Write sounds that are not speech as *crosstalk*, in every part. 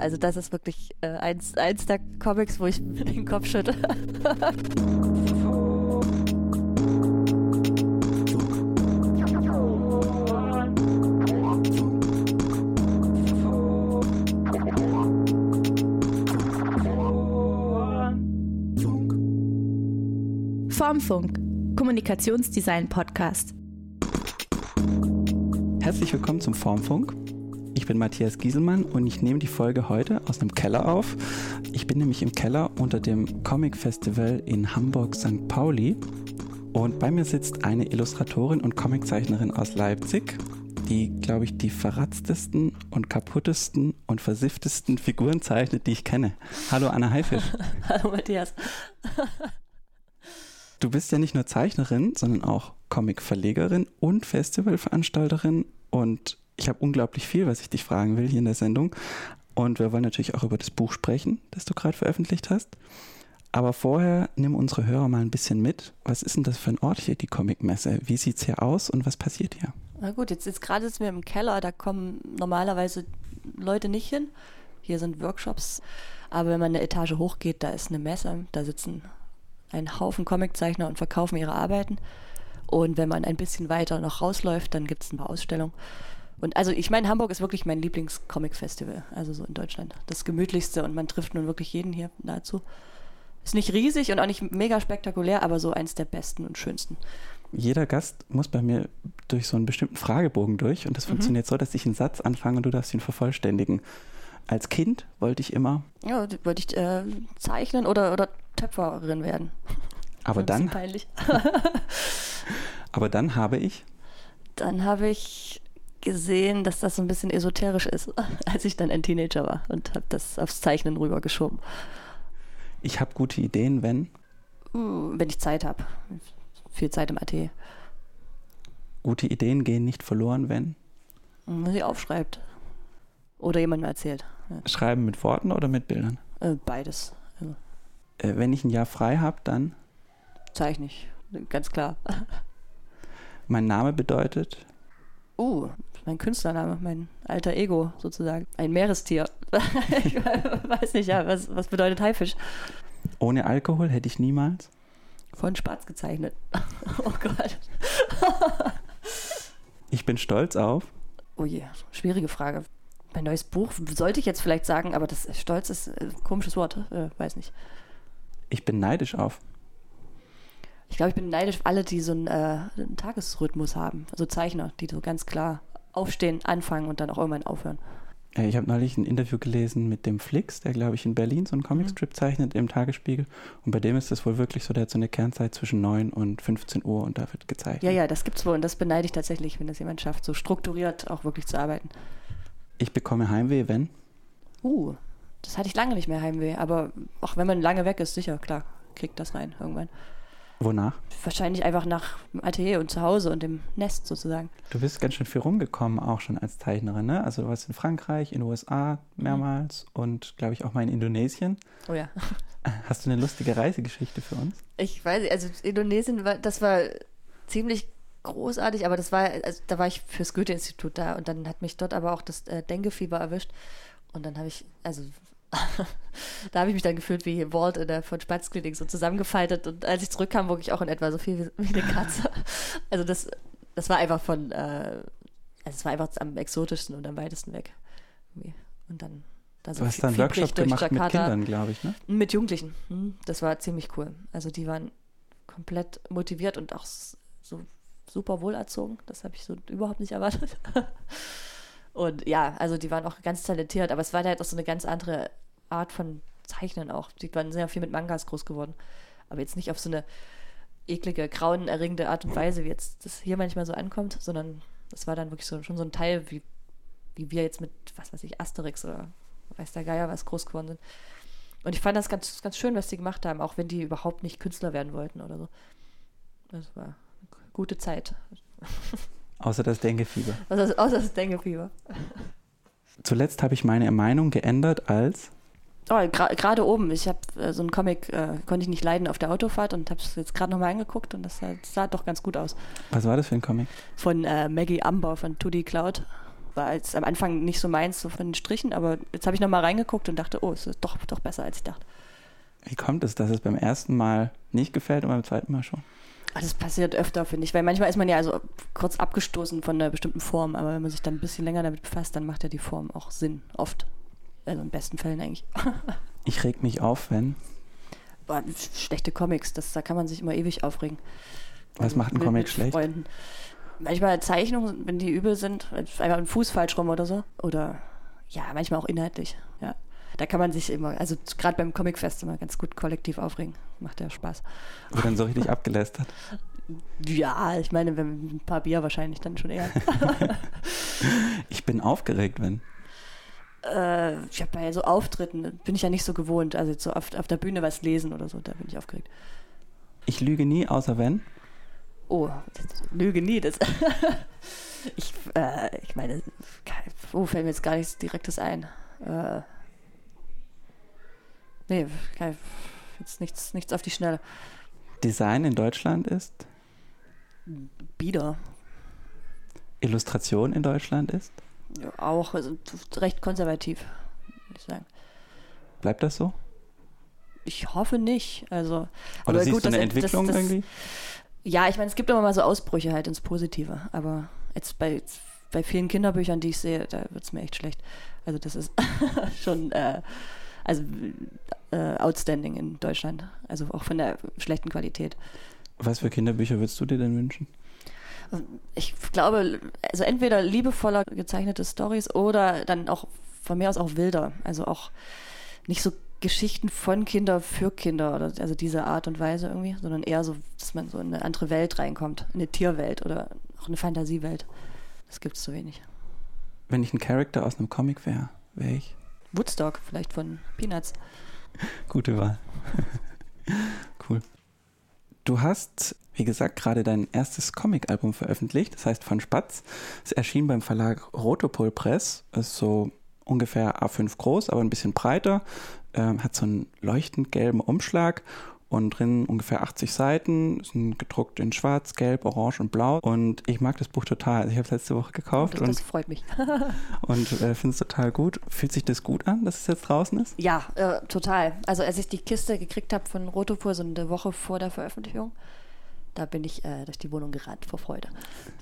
also das ist wirklich äh, eins, eins der Comics, wo ich *laughs* den Kopf schütte. Formfunk, Kommunikationsdesign Podcast. Herzlich willkommen zum Formfunk. Ich bin Matthias Gieselmann und ich nehme die Folge heute aus einem Keller auf. Ich bin nämlich im Keller unter dem Comic Festival in Hamburg St. Pauli und bei mir sitzt eine Illustratorin und Comiczeichnerin aus Leipzig, die, glaube ich, die verratztesten und kaputtesten und versifftesten Figuren zeichnet, die ich kenne. Hallo Anna Haifisch. *laughs* Hallo Matthias. *laughs* Du bist ja nicht nur Zeichnerin, sondern auch Comic-Verlegerin und Festivalveranstalterin und ich habe unglaublich viel, was ich dich fragen will hier in der Sendung. Und wir wollen natürlich auch über das Buch sprechen, das du gerade veröffentlicht hast. Aber vorher nimm unsere Hörer mal ein bisschen mit. Was ist denn das für ein Ort hier, die Comicmesse? Wie sieht es hier aus und was passiert hier? Na gut, jetzt, jetzt gerade sind wir im Keller, da kommen normalerweise Leute nicht hin. Hier sind Workshops. Aber wenn man eine Etage hochgeht, da ist eine Messe, da sitzen ein Haufen Comiczeichner und verkaufen ihre Arbeiten. Und wenn man ein bisschen weiter noch rausläuft, dann gibt es ein paar Ausstellungen. Und also ich meine, Hamburg ist wirklich mein Lieblings-Comic-Festival, also so in Deutschland. Das gemütlichste und man trifft nun wirklich jeden hier nahezu. Ist nicht riesig und auch nicht mega spektakulär, aber so eins der besten und schönsten. Jeder Gast muss bei mir durch so einen bestimmten Fragebogen durch und das mhm. funktioniert so, dass ich einen Satz anfange und du darfst ihn vervollständigen. Als Kind wollte ich immer. Ja, wollte ich äh, zeichnen oder, oder Töpferin werden. *laughs* Aber dann. Peinlich. *laughs* aber dann habe ich. Dann habe ich gesehen, dass das so ein bisschen esoterisch ist, *laughs* als ich dann ein Teenager war und habe das aufs Zeichnen rübergeschoben. Ich habe gute Ideen, wenn? Uh, wenn ich Zeit habe. Viel Zeit im AT. Gute Ideen gehen nicht verloren, wenn? Wenn man sie aufschreibt. Oder jemandem erzählt. Ja. Schreiben mit Worten oder mit Bildern? Äh, beides. Also. Äh, wenn ich ein Jahr frei habe, dann? Zeichne ich. Ganz klar. *laughs* Mein Name bedeutet? Uh, mein Künstlername, mein alter Ego sozusagen. Ein Meerestier. *laughs* ich weiß nicht, ja, was, was bedeutet Haifisch? Ohne Alkohol hätte ich niemals? Von Spatz gezeichnet. *laughs* oh Gott. *laughs* ich bin stolz auf? Oh je, schwierige Frage. Mein neues Buch sollte ich jetzt vielleicht sagen, aber das Stolz ist ein komisches Wort. Äh, weiß nicht. Ich bin neidisch auf. Ich glaube, ich bin neidisch auf alle, die so einen, äh, einen Tagesrhythmus haben. Also Zeichner, die so ganz klar aufstehen, anfangen und dann auch irgendwann aufhören. Ich habe neulich ein Interview gelesen mit dem Flix, der, glaube ich, in Berlin so einen Comicstrip mhm. zeichnet im Tagesspiegel. Und bei dem ist es wohl wirklich so, der hat so eine Kernzeit zwischen 9 und 15 Uhr und da wird gezeichnet. Ja, ja, das gibt's wohl und das beneide ich tatsächlich, wenn das jemand schafft, so strukturiert auch wirklich zu arbeiten. Ich bekomme Heimweh, wenn? Uh, das hatte ich lange nicht mehr Heimweh, aber auch wenn man lange weg ist, sicher, klar, kriegt das rein irgendwann. Wonach? Wahrscheinlich einfach nach dem Atelier und zu Hause und dem Nest sozusagen. Du bist ganz schön viel rumgekommen, auch schon als Zeichnerin, ne? Also du warst in Frankreich, in den USA mehrmals mhm. und glaube ich auch mal in Indonesien. Oh ja. *laughs* Hast du eine lustige Reisegeschichte für uns? Ich weiß nicht, also Indonesien war, das war ziemlich großartig, aber das war, also da war ich fürs Goethe-Institut da und dann hat mich dort aber auch das äh, Dengue-Fieber erwischt. Und dann habe ich, also *laughs* da habe ich mich dann gefühlt wie Walt in der von Spatzklinik so zusammengefaltet und als ich zurückkam, wog ich auch in etwa so viel wie, wie eine Katze. *laughs* Also das, das war einfach von, äh, also es war einfach am exotischsten und am weitesten weg. Und dann da so Du hast dann einen Workshop gemacht Jakarta. mit Kindern, glaube ich, ne? Mit Jugendlichen. Hm, das war ziemlich cool. Also die waren komplett motiviert und auch so super wohlerzogen. Das habe ich so überhaupt nicht erwartet. *laughs* Und ja, also die waren auch ganz talentiert, aber es war halt auch so eine ganz andere Art von Zeichnen auch. Die waren sehr viel mit Mangas groß geworden. Aber jetzt nicht auf so eine eklige, grauenerregende Art und Weise, wie jetzt das hier manchmal so ankommt, sondern es war dann wirklich so, schon so ein Teil, wie, wie wir jetzt mit, was weiß ich, Asterix oder weiß der Geier was groß geworden sind. Und ich fand das ganz, ganz schön, was die gemacht haben, auch wenn die überhaupt nicht Künstler werden wollten oder so. Das war eine gute Zeit. *laughs* Außer das Denkefieber. Außer, außer das Denkefieber. Zuletzt habe ich meine Meinung geändert als. Oh, gerade oben. Ich habe äh, so einen Comic, äh, konnte ich nicht leiden auf der Autofahrt und habe es jetzt gerade nochmal angeguckt und das sah, das sah, doch ganz gut aus. Was war das für ein Comic? Von äh, Maggie Amber von 2D Cloud. war jetzt am Anfang nicht so meins, so von den Strichen, aber jetzt habe ich nochmal reingeguckt und dachte, oh, es ist doch, doch besser, als ich dachte. Wie kommt es, dass es beim ersten Mal nicht gefällt und beim zweiten Mal schon? Ach, Das passiert öfter, finde ich, weil manchmal ist man ja also kurz abgestoßen von einer bestimmten Form, aber wenn man sich dann ein bisschen länger damit befasst, dann macht ja die Form auch Sinn, oft. Also in besten Fällen eigentlich. *laughs* Ich reg mich auf, wenn. Boah, schlechte Comics, das, da kann man sich immer ewig aufregen. Was macht ein Comic schlecht? Freunden. Manchmal Zeichnungen, wenn die übel sind, einfach ein Fuß falsch rum oder so. Oder ja, manchmal auch inhaltlich. Ja. Da kann man sich immer, also gerade beim Comicfest immer ganz gut kollektiv aufregen. Macht ja Spaß. Wird dann so richtig abgelästert. *laughs* Ja, ich meine, wenn ein paar Bier wahrscheinlich dann schon eher. *laughs* Ich bin aufgeregt, wenn. Äh, ich habe bei so Auftritten, bin ich ja nicht so gewohnt. Also jetzt so auf, auf der Bühne was lesen oder so, da bin ich aufgeregt. Ich lüge nie, außer wenn. Oh, Lüge nie. Das *laughs* ich, äh, ich meine, oh, fällt mir jetzt gar nichts Direktes ein. Äh, nee, jetzt nichts, nichts auf die Schnelle. Design in Deutschland ist. Bieder. Illustration in Deutschland ist. Auch also, recht konservativ, würde ich sagen. Bleibt das so? Ich hoffe nicht. Also, Oder aber siehst gut, du eine das- Entwicklung das, das, irgendwie? Ja, ich meine, es gibt immer mal so Ausbrüche halt ins Positive, aber jetzt bei, bei vielen Kinderbüchern, die ich sehe, da wird es mir echt schlecht. Also das ist *laughs* schon äh, also äh, outstanding in Deutschland, also auch von der schlechten Qualität. Was für Kinderbücher würdest du dir denn wünschen? Ich glaube, also entweder liebevoller gezeichnete Stories oder dann auch von mir aus auch wilder, also auch nicht so Geschichten von Kinder für Kinder oder also diese Art und Weise irgendwie, sondern eher so, dass man so in eine andere Welt reinkommt, in eine Tierwelt oder auch eine Fantasiewelt. Das gibt es zu wenig. Wenn ich ein Charakter aus einem Comic wäre, wäre ich. Woodstock vielleicht von Peanuts. *laughs* Gute Wahl. *laughs* cool. Du hast, wie gesagt, gerade dein erstes Comic-Album veröffentlicht, das heißt von Spatz. Es erschien beim Verlag Rotopol Press, ist so ungefähr A5 groß, aber ein bisschen breiter, ähm, hat so einen leuchtend gelben Umschlag und drin ungefähr 80 Seiten, sind gedruckt in schwarz, gelb, orange und blau und ich mag das Buch total. Also ich habe es letzte Woche gekauft das, und, das freut mich. *laughs* *laughs* und äh, finde es total gut. Fühlt sich das gut an, dass es jetzt draußen ist? Ja, äh, total. Also als ich die Kiste gekriegt habe von Rotopur, so eine Woche vor der Veröffentlichung, da bin ich äh, durch die Wohnung gerannt vor Freude.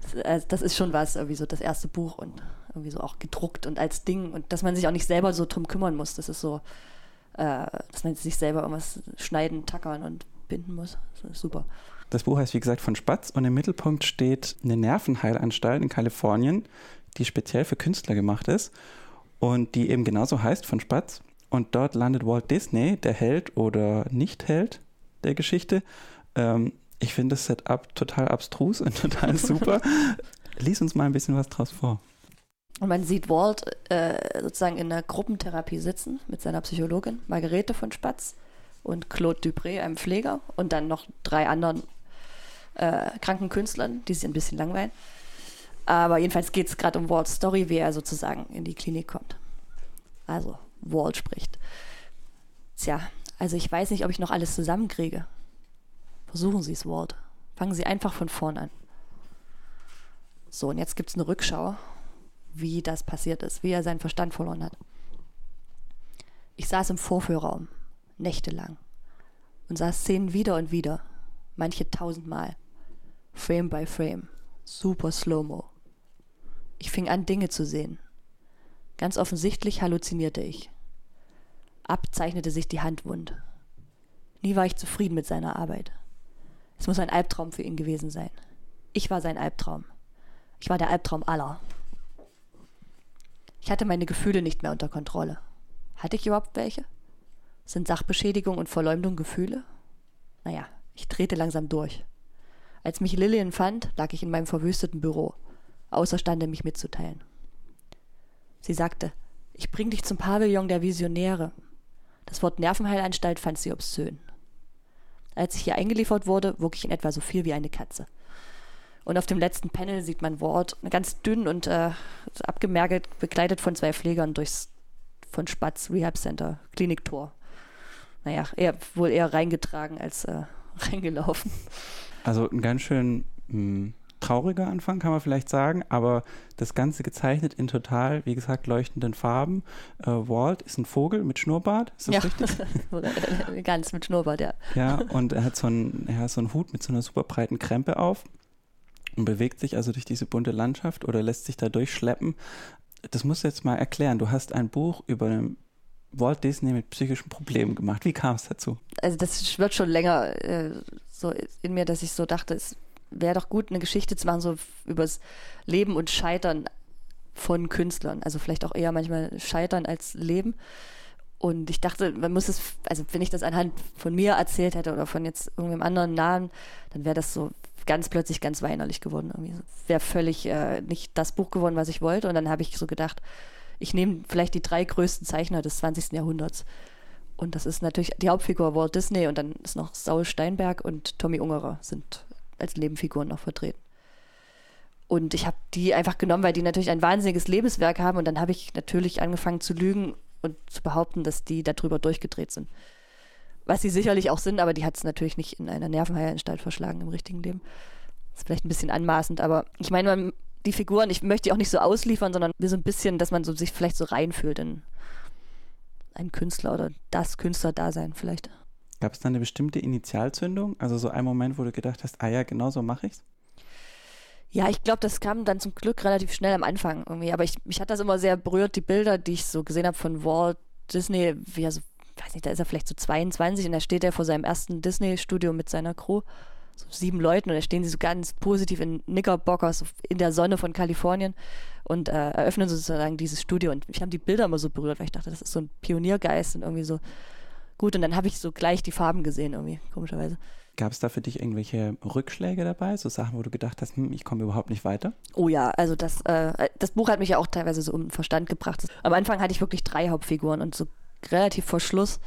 Das, äh, das ist schon was, irgendwie so das erste Buch und irgendwie so auch gedruckt und als Ding und dass man sich auch nicht selber so drum kümmern muss. Das ist so, äh, dass man sich selber irgendwas schneiden, tackern und binden muss. Das ist super. Das Buch heißt, wie gesagt, von Spatz und im Mittelpunkt steht eine Nervenheilanstalt in Kalifornien, die speziell für Künstler gemacht ist und die eben genauso heißt von Spatz. Und dort landet Walt Disney, der Held oder Nicht-Held der Geschichte. Ähm, ich finde das Setup total abstrus und *laughs* total super. *laughs* Lies uns mal ein bisschen was draus vor. Und man sieht Walt äh, sozusagen in einer Gruppentherapie sitzen mit seiner Psychologin Margarete von Spatz und Claude Dupré, einem Pfleger, und dann noch drei anderen äh, kranken Künstlern, die sich ein bisschen langweilen. Aber jedenfalls geht es gerade um Walts Story, wie er sozusagen in die Klinik kommt. Also, Walt spricht. Tja, also ich weiß nicht, ob ich noch alles zusammenkriege. Versuchen Sie es, Walt. Fangen Sie einfach von vorn an. So, und jetzt gibt es eine Rückschau wie das passiert ist, wie er seinen Verstand verloren hat. Ich saß im Vorführraum, nächtelang, und sah Szenen wieder und wieder, manche tausendmal, Frame by Frame, super slow-mo. Ich fing an, Dinge zu sehen. Ganz offensichtlich halluzinierte ich. Abzeichnete sich die Handwund. Nie war ich zufrieden mit seiner Arbeit. Es muss ein Albtraum für ihn gewesen sein. Ich war sein Albtraum. Ich war der Albtraum aller. Ich hatte meine Gefühle nicht mehr unter Kontrolle. Hatte ich überhaupt welche? Sind Sachbeschädigung und Verleumdung Gefühle? Naja, ich drehte langsam durch. Als mich Lillian fand, lag ich in meinem verwüsteten Büro, außerstande mich mitzuteilen. Sie sagte, ich bring dich zum Pavillon der Visionäre. Das Wort Nervenheilanstalt fand sie obszön. Als ich hier eingeliefert wurde, wog ich in etwa so viel wie eine Katze. Und auf dem letzten Panel sieht man Ward ganz dünn und äh, abgemergelt, bekleidet von zwei Pflegern durchs von Spatz Rehab Center Kliniktor. Naja, eher, wohl eher reingetragen als äh, *laughs* reingelaufen. Also ein ganz schön mh, trauriger Anfang, kann man vielleicht sagen, aber das Ganze gezeichnet in total, wie gesagt, leuchtenden Farben. Äh, Walt ist ein Vogel mit Schnurrbart, ist das ja. richtig? *laughs* Ganz mit Schnurrbart, ja. Ja, und er hat so einen, er hat so einen Hut mit so einer super breiten Krempe auf und bewegt sich also durch diese bunte Landschaft oder lässt sich da durchschleppen. Das musst du jetzt mal erklären. Du hast ein Buch über Walt Disney mit psychischen Problemen gemacht. Wie kam es dazu? Also das wird schon länger äh, so in mir, dass ich so dachte, es wäre doch gut, eine Geschichte zu machen, so übers Leben und Scheitern von Künstlern. Also vielleicht auch eher manchmal Scheitern als Leben. Und ich dachte, man muss es, also wenn ich das anhand von mir erzählt hätte oder von jetzt irgendeinem anderen Namen, dann wäre das so ganz plötzlich ganz weinerlich geworden. Wäre völlig äh, nicht das Buch geworden, was ich wollte. Und dann habe ich so gedacht, ich nehme vielleicht die drei größten Zeichner des 20. Jahrhunderts. Und das ist natürlich die Hauptfigur Walt Disney und dann ist noch Saul Steinberg und Tommy Ungerer sind als Nebenfiguren noch vertreten. Und ich habe die einfach genommen, weil die natürlich ein wahnsinniges Lebenswerk haben. Und dann habe ich natürlich angefangen zu lügen und zu behaupten, dass die darüber durchgedreht sind. Was sie sicherlich auch sind, aber die hat es natürlich nicht in einer Nervenheilanstalt verschlagen im richtigen Leben. Das ist vielleicht ein bisschen anmaßend, aber ich meine, man die Figuren, ich möchte die auch nicht so ausliefern, sondern so ein bisschen, dass man so sich vielleicht so reinfühlt in einen Künstler oder das Künstlerdasein vielleicht. Gab es da eine bestimmte Initialzündung? Also so ein Moment, wo du gedacht hast, ah ja, genau so mache ich's? Ja, ich glaube, das kam dann zum Glück relativ schnell am Anfang irgendwie. Aber ich, mich hat das immer sehr berührt, die Bilder, die ich so gesehen habe von Walt Disney, wie er so, weiß nicht, da ist er vielleicht so 22 und da steht er vor seinem ersten Disney-Studio mit seiner Crew so sieben Leuten und da stehen sie so ganz positiv in Knickerbockers in der Sonne von Kalifornien und äh, eröffnen sozusagen dieses Studio und mich haben die Bilder immer so berührt, weil ich dachte, das ist so ein Pioniergeist und irgendwie so gut und dann habe ich so gleich die Farben gesehen irgendwie, komischerweise. Gab es da für dich irgendwelche Rückschläge dabei, so Sachen, wo du gedacht hast, hm, ich komme überhaupt nicht weiter? Oh ja, also das, äh, das Buch hat mich ja auch teilweise so um Verstand gebracht. Am Anfang hatte ich wirklich drei Hauptfiguren und so relativ vor Schluss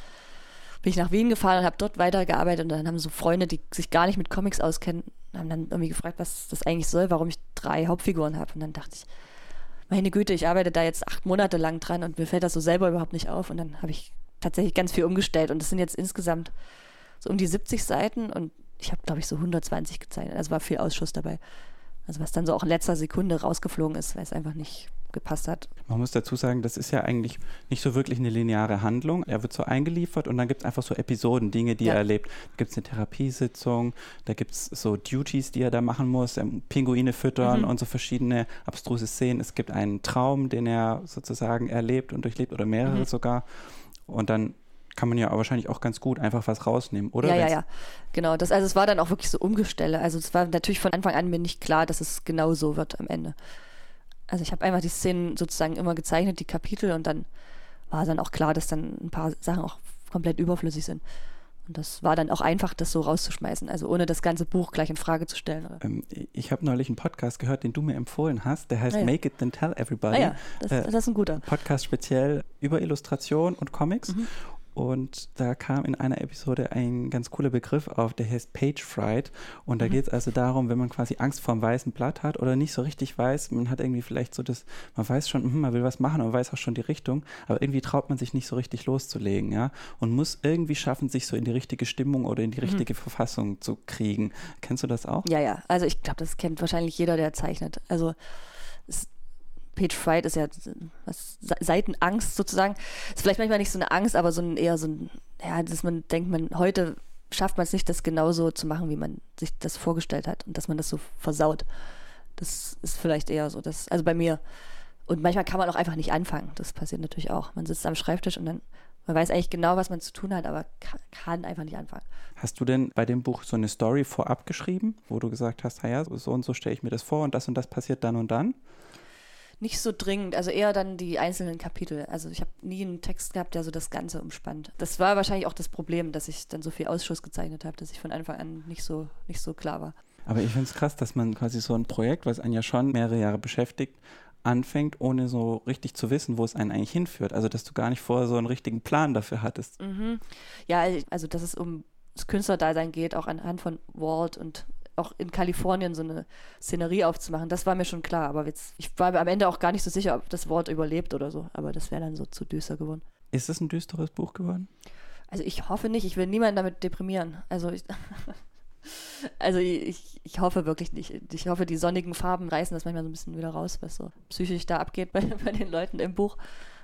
bin ich nach Wien gefahren und habe dort weitergearbeitet und dann haben so Freunde, die sich gar nicht mit Comics auskennen, haben dann irgendwie gefragt, was das eigentlich soll, warum ich drei Hauptfiguren habe. Und dann dachte ich, meine Güte, ich arbeite da jetzt acht Monate lang dran und mir fällt das so selber überhaupt nicht auf. Und dann habe ich tatsächlich ganz viel umgestellt und es sind jetzt insgesamt so um die 70 Seiten und ich habe, glaube ich, so 120 gezeichnet. Also war viel Ausschuss dabei. Also was dann so auch in letzter Sekunde rausgeflogen ist, weil es einfach nicht gepasst hat. Man muss dazu sagen, das ist ja eigentlich nicht so wirklich eine lineare Handlung. Er wird so eingeliefert und dann gibt es einfach so Episoden, Dinge, die ja. er erlebt. Da gibt es eine Therapiesitzung, da gibt es so Duties, die er da machen muss, ähm, Pinguine füttern mhm. und so verschiedene abstruse Szenen. Es gibt einen Traum, den er sozusagen erlebt und durchlebt oder mehrere mhm. sogar. Und dann kann man ja wahrscheinlich auch ganz gut einfach was rausnehmen, oder? Ja, ja, ja. Genau. Das, also es war dann auch wirklich so Umgestelle. Also es war natürlich von Anfang an mir nicht klar, dass es genau so wird am Ende. Also ich habe einfach die Szenen sozusagen immer gezeichnet, die Kapitel, und dann war dann auch klar, dass dann ein paar Sachen auch komplett überflüssig sind. Und das war dann auch einfach, das so rauszuschmeißen, also ohne das ganze Buch gleich in Frage zu stellen. Ähm, ich habe neulich einen Podcast gehört, den du mir empfohlen hast, der heißt ah, ja. Make It Then Tell Everybody. Ah, ja, das, äh, das, ist ein guter. Podcast speziell über Illustration und Comics. Mhm. Und da kam in einer Episode ein ganz cooler Begriff auf, der heißt Page Fright. Und da mhm. geht es also darum, wenn man quasi Angst vor einem weißen Blatt hat oder nicht so richtig weiß, man hat irgendwie vielleicht so das, man weiß schon, hm, man will was machen, man weiß auch schon die Richtung, aber irgendwie traut man sich nicht so richtig loszulegen, ja. Und muss irgendwie schaffen, sich so in die richtige Stimmung oder in die mhm. richtige mhm. Verfassung zu kriegen. Kennst du das auch? Ja, ja. Also ich glaube, das kennt wahrscheinlich jeder, der zeichnet. Also Page Fright ist ja was, Seitenangst sozusagen. Ist vielleicht manchmal nicht so eine Angst, aber so ein eher so ein, ja, dass man denkt, man heute schafft man es nicht, das genauso zu machen, wie man sich das vorgestellt hat und dass man das so versaut. Das ist vielleicht eher so. Das, also bei mir. Und manchmal kann man auch einfach nicht anfangen. Das passiert natürlich auch. Man sitzt am Schreibtisch und dann, man weiß eigentlich genau, was man zu tun hat, aber kann, kann einfach nicht anfangen. Hast du denn bei dem Buch so eine Story vorab geschrieben, wo du gesagt hast, naja, so und so stelle ich mir das vor und das und das passiert dann und dann? Nicht so dringend, also eher dann die einzelnen Kapitel. Also ich habe nie einen Text gehabt, der so das Ganze umspannt. Das war wahrscheinlich auch das Problem, dass ich dann so viel Ausschuss gezeichnet habe, dass ich von Anfang an nicht so, nicht so klar war. Aber ich finde es krass, dass man quasi so ein Projekt, was einen ja schon mehrere Jahre beschäftigt, anfängt, ohne so richtig zu wissen, wo es einen eigentlich hinführt. Also dass du gar nicht vorher so einen richtigen Plan dafür hattest. Mhm. Ja, also dass es um das Künstlerdasein geht, auch anhand von Walt und auch in Kalifornien so eine Szenerie aufzumachen, das war mir schon klar. Aber jetzt, ich war mir am Ende auch gar nicht so sicher, ob das Wort überlebt oder so. Aber das wäre dann so zu düster geworden. Ist es ein düsteres Buch geworden? Also ich hoffe nicht. Ich will niemanden damit deprimieren. Also ich *laughs* Also ich, ich hoffe wirklich nicht. Ich hoffe, die sonnigen Farben reißen das manchmal so ein bisschen wieder raus, was so psychisch da abgeht bei, *laughs* bei den Leuten im Buch.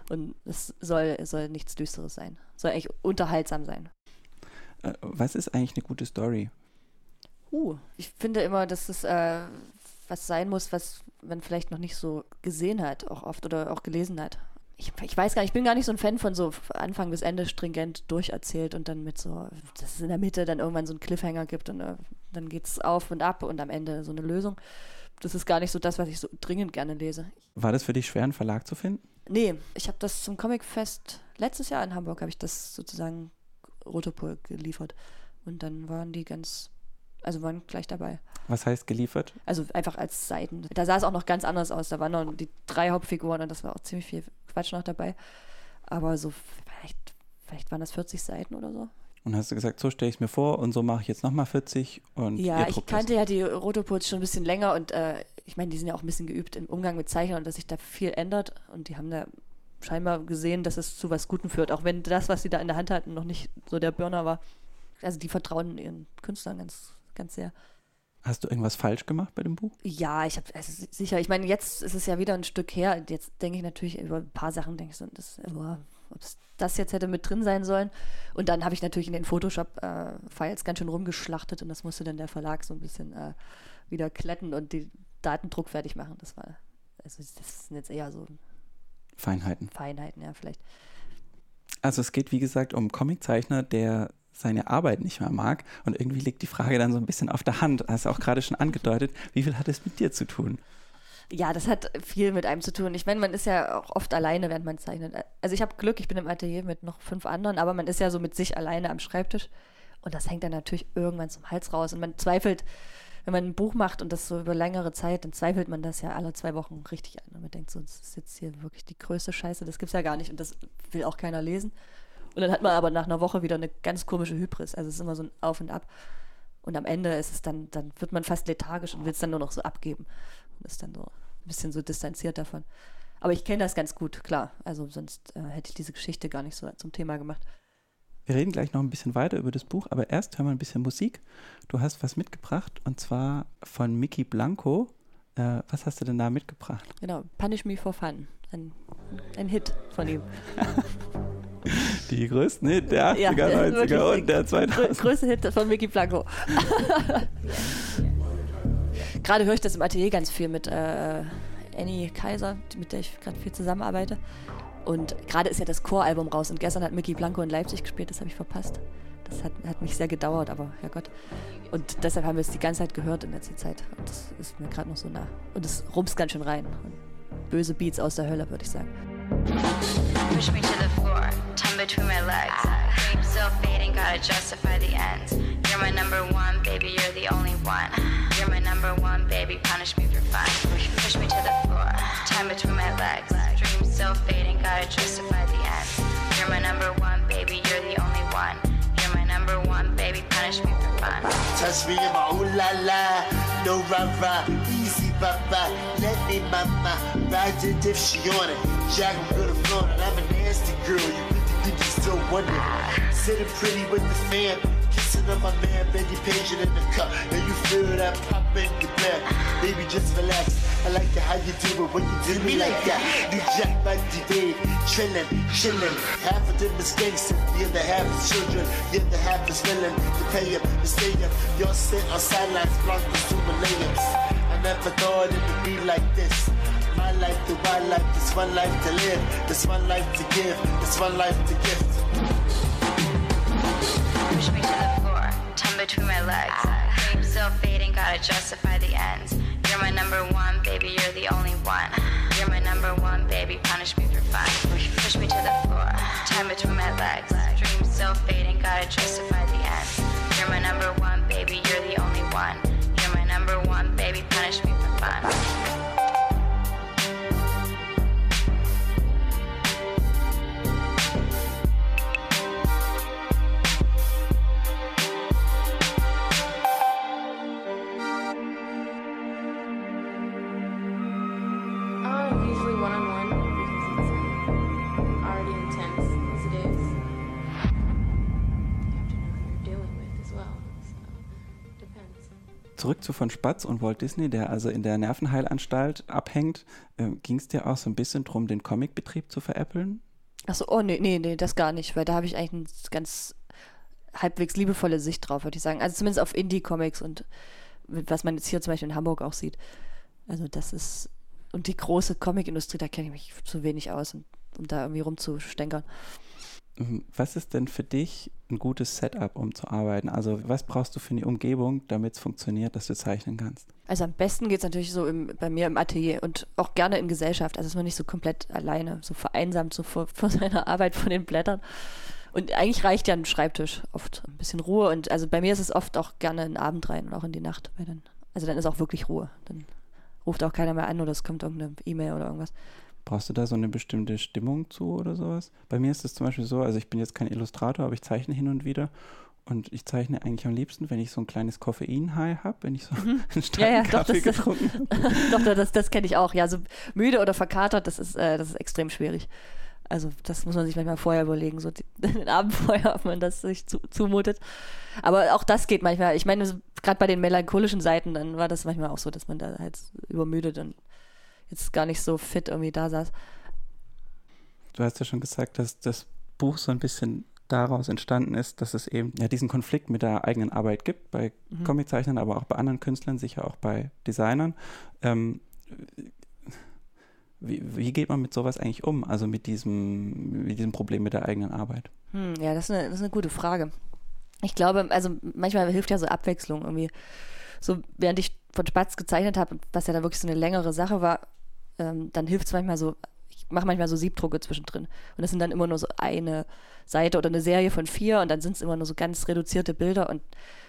Und es soll, soll nichts Düsteres sein. Soll eigentlich unterhaltsam sein. Äh, was ist eigentlich eine gute Story? Uh, ich finde immer, dass es äh, was sein muss, was man vielleicht noch nicht so gesehen hat, auch oft oder auch gelesen hat. Ich, ich weiß gar nicht, ich bin gar nicht so ein Fan von so Anfang bis Ende stringent durcherzählt und dann mit so, dass es in der Mitte dann irgendwann so einen Cliffhanger gibt und uh, dann geht es auf und ab und am Ende so eine Lösung. Das ist gar nicht so das, was ich so dringend gerne lese. War das für dich schwer, einen Verlag zu finden? Nee, ich habe das zum Comicfest letztes Jahr in Hamburg, habe ich das sozusagen Rotopol geliefert. Und dann waren die ganz, also waren gleich dabei. Was heißt geliefert? Also einfach als Seiten. Da sah es auch noch ganz anders aus. Da waren noch die drei Hauptfiguren und das war auch ziemlich viel Quatsch noch dabei. Aber so vielleicht, vielleicht waren das 40 Seiten oder so. Und hast du gesagt, so stelle ich es mir vor und so mache ich jetzt nochmal 40 und Ja, ich kannte das. ja die Rotopols schon ein bisschen länger und äh, ich meine, die sind ja auch ein bisschen geübt im Umgang mit Zeichnern und dass sich da viel ändert und die haben da scheinbar gesehen, dass es zu was Gutem führt, auch wenn das, was sie da in der Hand hatten, noch nicht so der Burner war. Also die vertrauen ihren Künstlern ganz, ganz sehr. Hast du irgendwas falsch gemacht bei dem Buch? Ja, ich habe also sicher. Ich meine, jetzt ist es ja wieder ein Stück her. Jetzt denke ich natürlich über ein paar Sachen, denke ich so, das, boah, ob das jetzt hätte mit drin sein sollen. Und dann habe ich natürlich in den Photoshop-Files äh, ganz schön rumgeschlachtet und das musste dann der Verlag so ein bisschen äh, wieder kletten und die Datendruck fertig machen. Das war, also das sind jetzt eher so Feinheiten. Feinheiten, ja, vielleicht. Also es geht, wie gesagt, um Comiczeichner, der seine Arbeit nicht mehr mag. Und irgendwie liegt die Frage dann so ein bisschen auf der Hand. Hast du auch gerade schon angedeutet. Wie viel hat es mit dir zu tun? Ja, das hat viel mit einem zu tun. Ich meine, man ist ja auch oft alleine, während man zeichnet. Also ich habe Glück, ich bin im Atelier mit noch fünf anderen, aber man ist ja so mit sich alleine am Schreibtisch. Und das hängt dann natürlich irgendwann zum Hals raus. Und man zweifelt, wenn man ein Buch macht und das so über längere Zeit, dann zweifelt man das ja alle zwei Wochen richtig an. Und man denkt so, das ist jetzt hier wirklich die größte Scheiße, das gibt es ja gar nicht und das will auch keiner lesen. Und dann hat man aber nach einer Woche wieder eine ganz komische Hybris. Also es ist immer so ein Auf und Ab. Und am Ende ist es dann, dann wird man fast lethargisch und will es dann nur noch so abgeben. Und ist dann so ein bisschen so distanziert davon. Aber ich kenne das ganz gut, klar. Also sonst äh, hätte ich diese Geschichte gar nicht so zum Thema gemacht. Wir reden gleich noch ein bisschen weiter über das Buch, aber erst hören wir ein bisschen Musik. Du hast was mitgebracht und zwar von Mickey Blanco. Äh, was hast du denn da mitgebracht? Genau, Punish Me for Fun. Ein, ein Hit von ihm. *laughs* Die größten Hit der 80er, ja, 90er und der 2000er. Größte Hit von Mickey Blanco. *laughs* gerade höre ich das im Atelier ganz viel mit äh, Annie Kaiser, mit der ich gerade viel zusammenarbeite. Und gerade ist ja das Choralbum raus und gestern hat Mickey Blanco in Leipzig gespielt, das habe ich verpasst. Das hat, hat, mich sehr gedauert, aber Herrgott. Und deshalb haben wir es die ganze Zeit gehört in letzter Zeit. Und das ist mir gerade noch so nah. Und es rumst ganz schön rein. Und böse Beats aus der Hölle, würde ich sagen. Push me to the floor, time between my legs. Dream still fading, gotta justify the ends. You're my number one, baby, you're the only one. You're my number one, baby, punish me for fun. Push me to the floor, time between my legs. Dream still fading, gotta justify the ends. You're my number one, baby, you're the only one. You're my number one, baby, punish me for fun. Touch me in my ooh la la, no rah rah, baba, let me mama, ride it if she on it. Jack, I'm gonna flaunt it, I'm a nasty girl, you really think you still wonder. Sitting pretty with the fam, kissing on my man, Betty Page in the cup, and you feel that pop in your back. Baby, just relax. I like it how you do it when you do me like that. New Jack Bundy Dave, chillin', chillin'. Half of them is gangster, the other half is children, the other half is villain. To pay up, to stay up, y'all sit on sidelines, blocked to millenniums. I never thought it would be like this. My life, the wild life, this one life to live, this one life to give, this one life to gift. Push me to the floor, tongue between my legs. Dream still fading, gotta justify the ends. You're my number one, baby, you're the only one. You're my number one, baby, punish me for fun. Push me to the floor, time between my legs. Dreams still fading, gotta justify the ends. Von Spatz und Walt Disney, der also in der Nervenheilanstalt abhängt. Äh, Ging es dir auch so ein bisschen darum, den Comicbetrieb zu veräppeln? Achso, oh nee, nee, nee, das gar nicht, weil da habe ich eigentlich eine ganz halbwegs liebevolle Sicht drauf, würde ich sagen. Also zumindest auf Indie-Comics und was man jetzt hier zum Beispiel in Hamburg auch sieht. Also das ist, und die große Comicindustrie, da kenne ich mich zu wenig aus, um, um da irgendwie rumzustänkern. Was ist denn für dich ein gutes Setup, um zu arbeiten? Also was brauchst du für eine Umgebung, damit es funktioniert, dass du zeichnen kannst? Also am besten geht es natürlich so im, bei mir im Atelier und auch gerne in Gesellschaft. Also dass man nicht so komplett alleine, so vereinsamt so vor, *laughs* vor seiner Arbeit von den Blättern. Und eigentlich reicht ja ein Schreibtisch oft ein bisschen Ruhe. Und also bei mir ist es oft auch gerne ein Abend rein und auch in die Nacht. Weil dann, also dann ist auch wirklich Ruhe. Dann ruft auch keiner mehr an oder es kommt irgendeine E-Mail oder irgendwas. Brauchst du da so eine bestimmte Stimmung zu oder sowas? Bei mir ist es zum Beispiel so, also ich bin jetzt kein Illustrator, aber ich zeichne hin und wieder. Und ich zeichne eigentlich am liebsten, wenn ich so ein kleines Koffein-High habe, wenn ich so mhm. *laughs* einen starken ja, ja, Kaffee doch, das, getrunken *laughs* doch, das, das kenne ich auch. Ja, so müde oder verkatert, das ist, äh, das ist extrem schwierig. Also das muss man sich manchmal vorher überlegen, so *laughs* den Abend vorher, ob man das sich zu, zumutet. Aber auch das geht manchmal. Ich meine, gerade bei den melancholischen Seiten, dann war das manchmal auch so, dass man da halt übermüdet und jetzt gar nicht so fit irgendwie da saß. Du hast ja schon gesagt, dass das Buch so ein bisschen daraus entstanden ist, dass es eben ja diesen Konflikt mit der eigenen Arbeit gibt, bei mhm. Comiczeichnern, aber auch bei anderen Künstlern, sicher auch bei Designern. Ähm, wie, wie, geht man mit sowas eigentlich um? Also mit diesem, mit diesem Problem mit der eigenen Arbeit? Hm, ja, das ist, eine, das ist eine gute Frage. Ich glaube, also manchmal hilft ja so Abwechslung irgendwie. So, während ich von Spatz gezeichnet habe, was ja da wirklich so eine längere Sache war, ähm, dann hilft es manchmal so, ich mache manchmal so Siebdrucke zwischendrin. Und das sind dann immer nur so eine Seite oder eine Serie von vier und dann sind es immer nur so ganz reduzierte Bilder und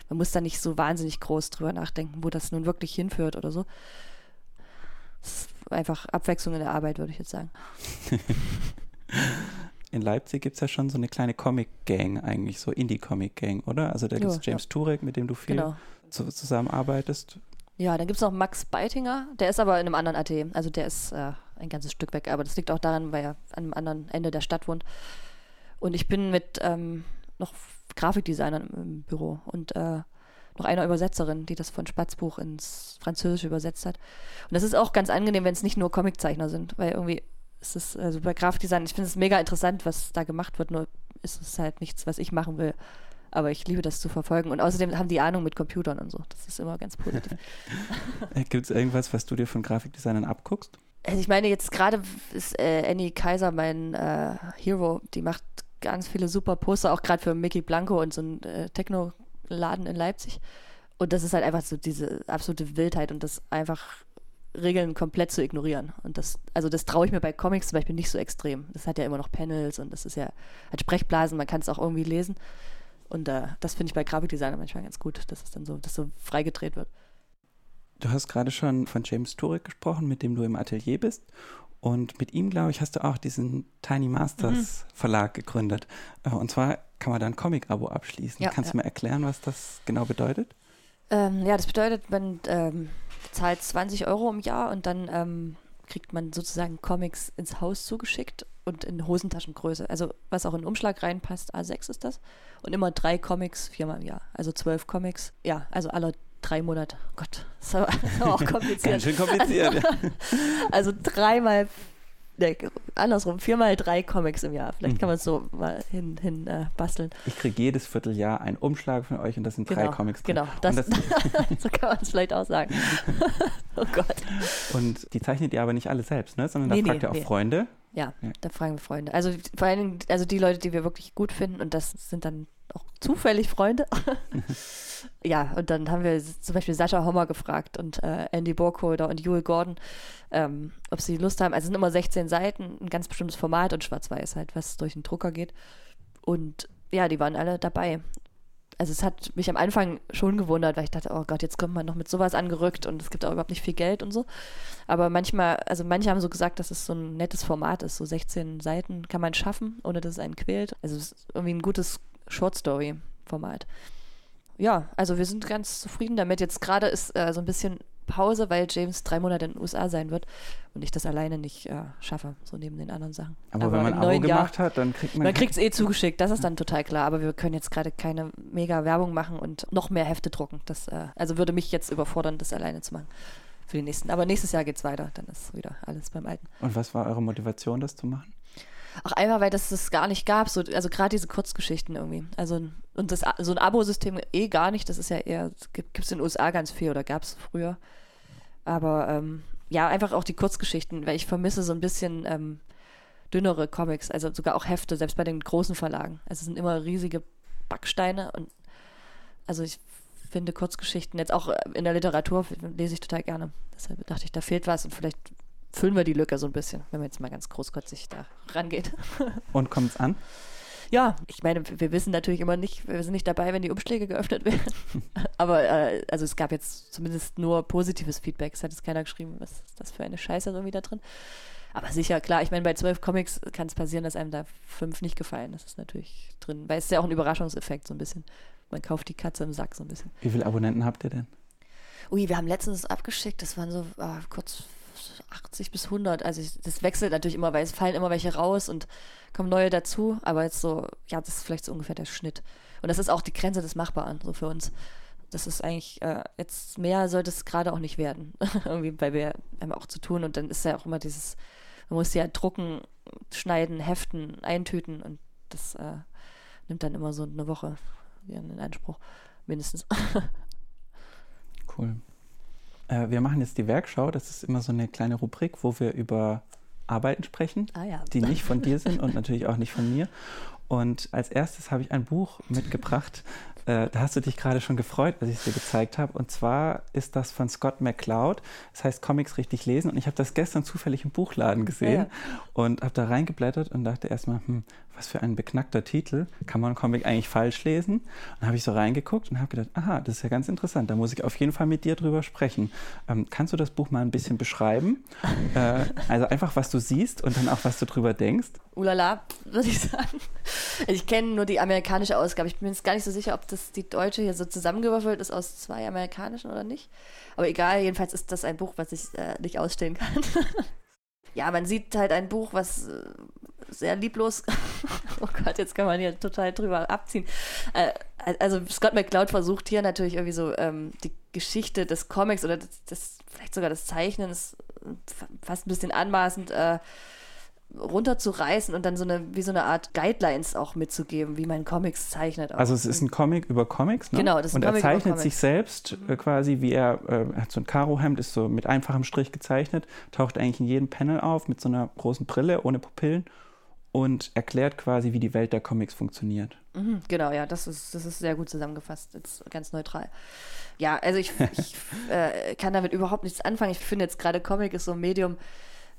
man muss da nicht so wahnsinnig groß drüber nachdenken, wo das nun wirklich hinführt oder so. Das ist einfach Abwechslung in der Arbeit, würde ich jetzt sagen. in Leipzig gibt es ja schon so eine kleine Comic-Gang, eigentlich so Indie-Comic-Gang, oder? Also da gibt es James ja. Turek, mit dem du viel genau. zu, zusammenarbeitest. Ja, dann gibt es noch Max Beitinger, der ist aber in einem anderen AT. Also der ist äh, ein ganzes Stück weg, aber das liegt auch daran, weil er an einem anderen Ende der Stadt wohnt. Und ich bin mit ähm, noch Grafikdesignern im Büro und äh, noch einer Übersetzerin, die das von Spatzbuch ins Französische übersetzt hat. Und das ist auch ganz angenehm, wenn es nicht nur Comiczeichner sind, weil irgendwie ist es, also bei Grafikdesign, ich finde es mega interessant, was da gemacht wird, nur ist es halt nichts, was ich machen will. Aber ich liebe das zu verfolgen. Und außerdem haben die Ahnung mit Computern und so. Das ist immer ganz positiv. *laughs* Gibt es irgendwas, was du dir von Grafikdesignern abguckst? Also ich meine, jetzt gerade ist äh, Annie Kaiser mein äh, Hero. Die macht ganz viele super Poster, auch gerade für Mickey Blanco und so ein äh, Techno-Laden in Leipzig. Und das ist halt einfach so diese absolute Wildheit und das einfach Regeln komplett zu ignorieren. Und das, also das traue ich mir bei Comics zum Beispiel nicht so extrem. Das hat ja immer noch Panels und das ist ja halt Sprechblasen, man kann es auch irgendwie lesen. Und äh, das finde ich bei Grafikdesigner manchmal ganz gut, dass es dann so, dass so freigedreht wird. Du hast gerade schon von James Turek gesprochen, mit dem du im Atelier bist. Und mit ihm, glaube ich, hast du auch diesen Tiny Masters mhm. Verlag gegründet. Äh, und zwar kann man da ein Comic-Abo abschließen. Ja, Kannst ja. du mir erklären, was das genau bedeutet? Ähm, ja, das bedeutet, man ähm, zahlt 20 Euro im Jahr und dann ähm, kriegt man sozusagen Comics ins Haus zugeschickt und in Hosentaschengröße. Also was auch in den Umschlag reinpasst, A6 ist das. Und immer drei Comics, viermal im Jahr. Also zwölf Comics. Ja, also alle drei Monate. Gott, das ist aber, *laughs* auch kompliziert. Ganz schön kompliziert. Also, *laughs* also dreimal nee, andersrum, viermal drei Comics im Jahr. Vielleicht mhm. kann man es so mal hin, hin äh, basteln. Ich kriege jedes Vierteljahr einen Umschlag von euch und das sind genau, drei Comics. Drin. Genau, das, das *laughs* so kann man es vielleicht auch sagen. *laughs* oh Gott. Und die zeichnet ihr aber nicht alle selbst, ne? sondern da nee, fragt nee, ihr auch nee. Freunde. Ja, ja, da fragen wir Freunde. Also vor allen Dingen, also die Leute, die wir wirklich gut finden und das sind dann auch zufällig Freunde. *laughs* ja, und dann haben wir zum Beispiel Sascha Hommer gefragt und äh, Andy Burkholder und Joel Gordon, ähm, ob sie Lust haben. Also es sind immer 16 Seiten, ein ganz bestimmtes Format und schwarz-weiß halt, was durch den Drucker geht. Und ja, die waren alle dabei. Also es hat mich am Anfang schon gewundert, weil ich dachte, oh Gott, jetzt kommt man noch mit sowas angerückt und es gibt auch überhaupt nicht viel Geld und so. Aber manchmal, also manche haben so gesagt, dass es so ein nettes Format ist, so 16 Seiten kann man schaffen, ohne dass es einen quält. Also es ist irgendwie ein gutes Short Story Format. Ja, also wir sind ganz zufrieden damit. Jetzt gerade ist äh, so ein bisschen Pause, weil James drei Monate in den USA sein wird und ich das alleine nicht äh, schaffe, so neben den anderen Sachen. Aber, aber wenn man ein Abo gemacht Jahr, hat, dann kriegt man. Man kriegt es eh zugeschickt, das ist dann total klar. Aber wir können jetzt gerade keine mega Werbung machen und noch mehr Hefte drucken. Das äh, also würde mich jetzt überfordern, das alleine zu machen. Für die nächsten. Aber nächstes Jahr geht es weiter, dann ist wieder alles beim Alten. Und was war eure Motivation, das zu machen? Auch einfach, weil das es gar nicht gab, so, also gerade diese Kurzgeschichten irgendwie. Also und das so ein Abo-System eh gar nicht, das ist ja eher, gibt es in den USA ganz viel oder gab es früher. Aber ähm, ja, einfach auch die Kurzgeschichten, weil ich vermisse so ein bisschen ähm, dünnere Comics, also sogar auch Hefte, selbst bei den großen Verlagen. Also es sind immer riesige Backsteine und also ich finde Kurzgeschichten jetzt auch in der Literatur lese ich total gerne. Deshalb dachte ich, da fehlt was und vielleicht füllen wir die Lücke so ein bisschen, wenn man jetzt mal ganz großkotzig da rangeht. *laughs* Und kommt es an? Ja, ich meine, wir wissen natürlich immer nicht, wir sind nicht dabei, wenn die Umschläge geöffnet werden. *laughs* Aber äh, also es gab jetzt zumindest nur positives Feedback. Es hat jetzt keiner geschrieben, was ist das für eine Scheiße irgendwie da drin. Aber sicher, klar, ich meine, bei zwölf Comics kann es passieren, dass einem da fünf nicht gefallen. Das ist natürlich drin. Weil es ist ja auch ein Überraschungseffekt so ein bisschen. Man kauft die Katze im Sack so ein bisschen. Wie viele Abonnenten habt ihr denn? Ui, wir haben letztens abgeschickt, das waren so ah, kurz 80 bis 100. Also ich, das wechselt natürlich immer, weil es fallen immer welche raus und kommen neue dazu. Aber jetzt so, ja, das ist vielleicht so ungefähr der Schnitt. Und das ist auch die Grenze des Machbaren, so für uns. Das ist eigentlich, äh, jetzt mehr sollte es gerade auch nicht werden. *laughs* Irgendwie, weil wir haben auch zu tun und dann ist ja auch immer dieses, man muss ja drucken, schneiden, heften, eintüten und das äh, nimmt dann immer so eine Woche in Anspruch, mindestens. *laughs* cool. Äh, wir machen jetzt die Werkschau. Das ist immer so eine kleine Rubrik, wo wir über Arbeiten sprechen, ah, ja. die nicht von dir sind und natürlich auch nicht von mir. Und als erstes habe ich ein Buch mitgebracht. Äh, da hast du dich gerade schon gefreut, als ich es dir gezeigt habe. Und zwar ist das von Scott McCloud. Das heißt Comics richtig lesen. Und ich habe das gestern zufällig im Buchladen gesehen ja. und habe da reingeblättert und dachte erstmal, hm, was für ein beknackter Titel. Kann man einen Comic eigentlich falsch lesen? Und dann habe ich so reingeguckt und habe gedacht, aha, das ist ja ganz interessant. Da muss ich auf jeden Fall mit dir drüber sprechen. Ähm, kannst du das Buch mal ein bisschen beschreiben? *laughs* äh, also einfach, was du siehst und dann auch, was du drüber denkst. Ulala, würde ich sagen. Ich kenne nur die amerikanische Ausgabe. Ich bin mir jetzt gar nicht so sicher, ob das die deutsche hier so zusammengewürfelt ist aus zwei amerikanischen oder nicht. Aber egal, jedenfalls ist das ein Buch, was ich äh, nicht ausstehen kann. *laughs* ja, man sieht halt ein Buch, was äh, sehr lieblos. *laughs* oh Gott, jetzt kann man hier total drüber abziehen. Äh, also Scott McCloud versucht hier natürlich irgendwie so ähm, die Geschichte des Comics oder das, das, vielleicht sogar des Zeichnens fast ein bisschen anmaßend äh, runterzureißen und dann so eine, wie so eine Art Guidelines auch mitzugeben, wie man Comics zeichnet. Auch. Also es ist ein Comic über Comics, ne? Genau, das ist ein Und Comic er zeichnet sich selbst äh, quasi, wie er, äh, hat so ein Karohemd, ist so mit einfachem Strich gezeichnet, taucht eigentlich in jedem Panel auf mit so einer großen Brille ohne Pupillen und erklärt quasi, wie die Welt der Comics funktioniert. Mhm, genau, ja, das ist, das ist sehr gut zusammengefasst, jetzt ganz neutral. Ja, also ich, *laughs* ich äh, kann damit überhaupt nichts anfangen. Ich finde jetzt gerade Comic ist so ein Medium,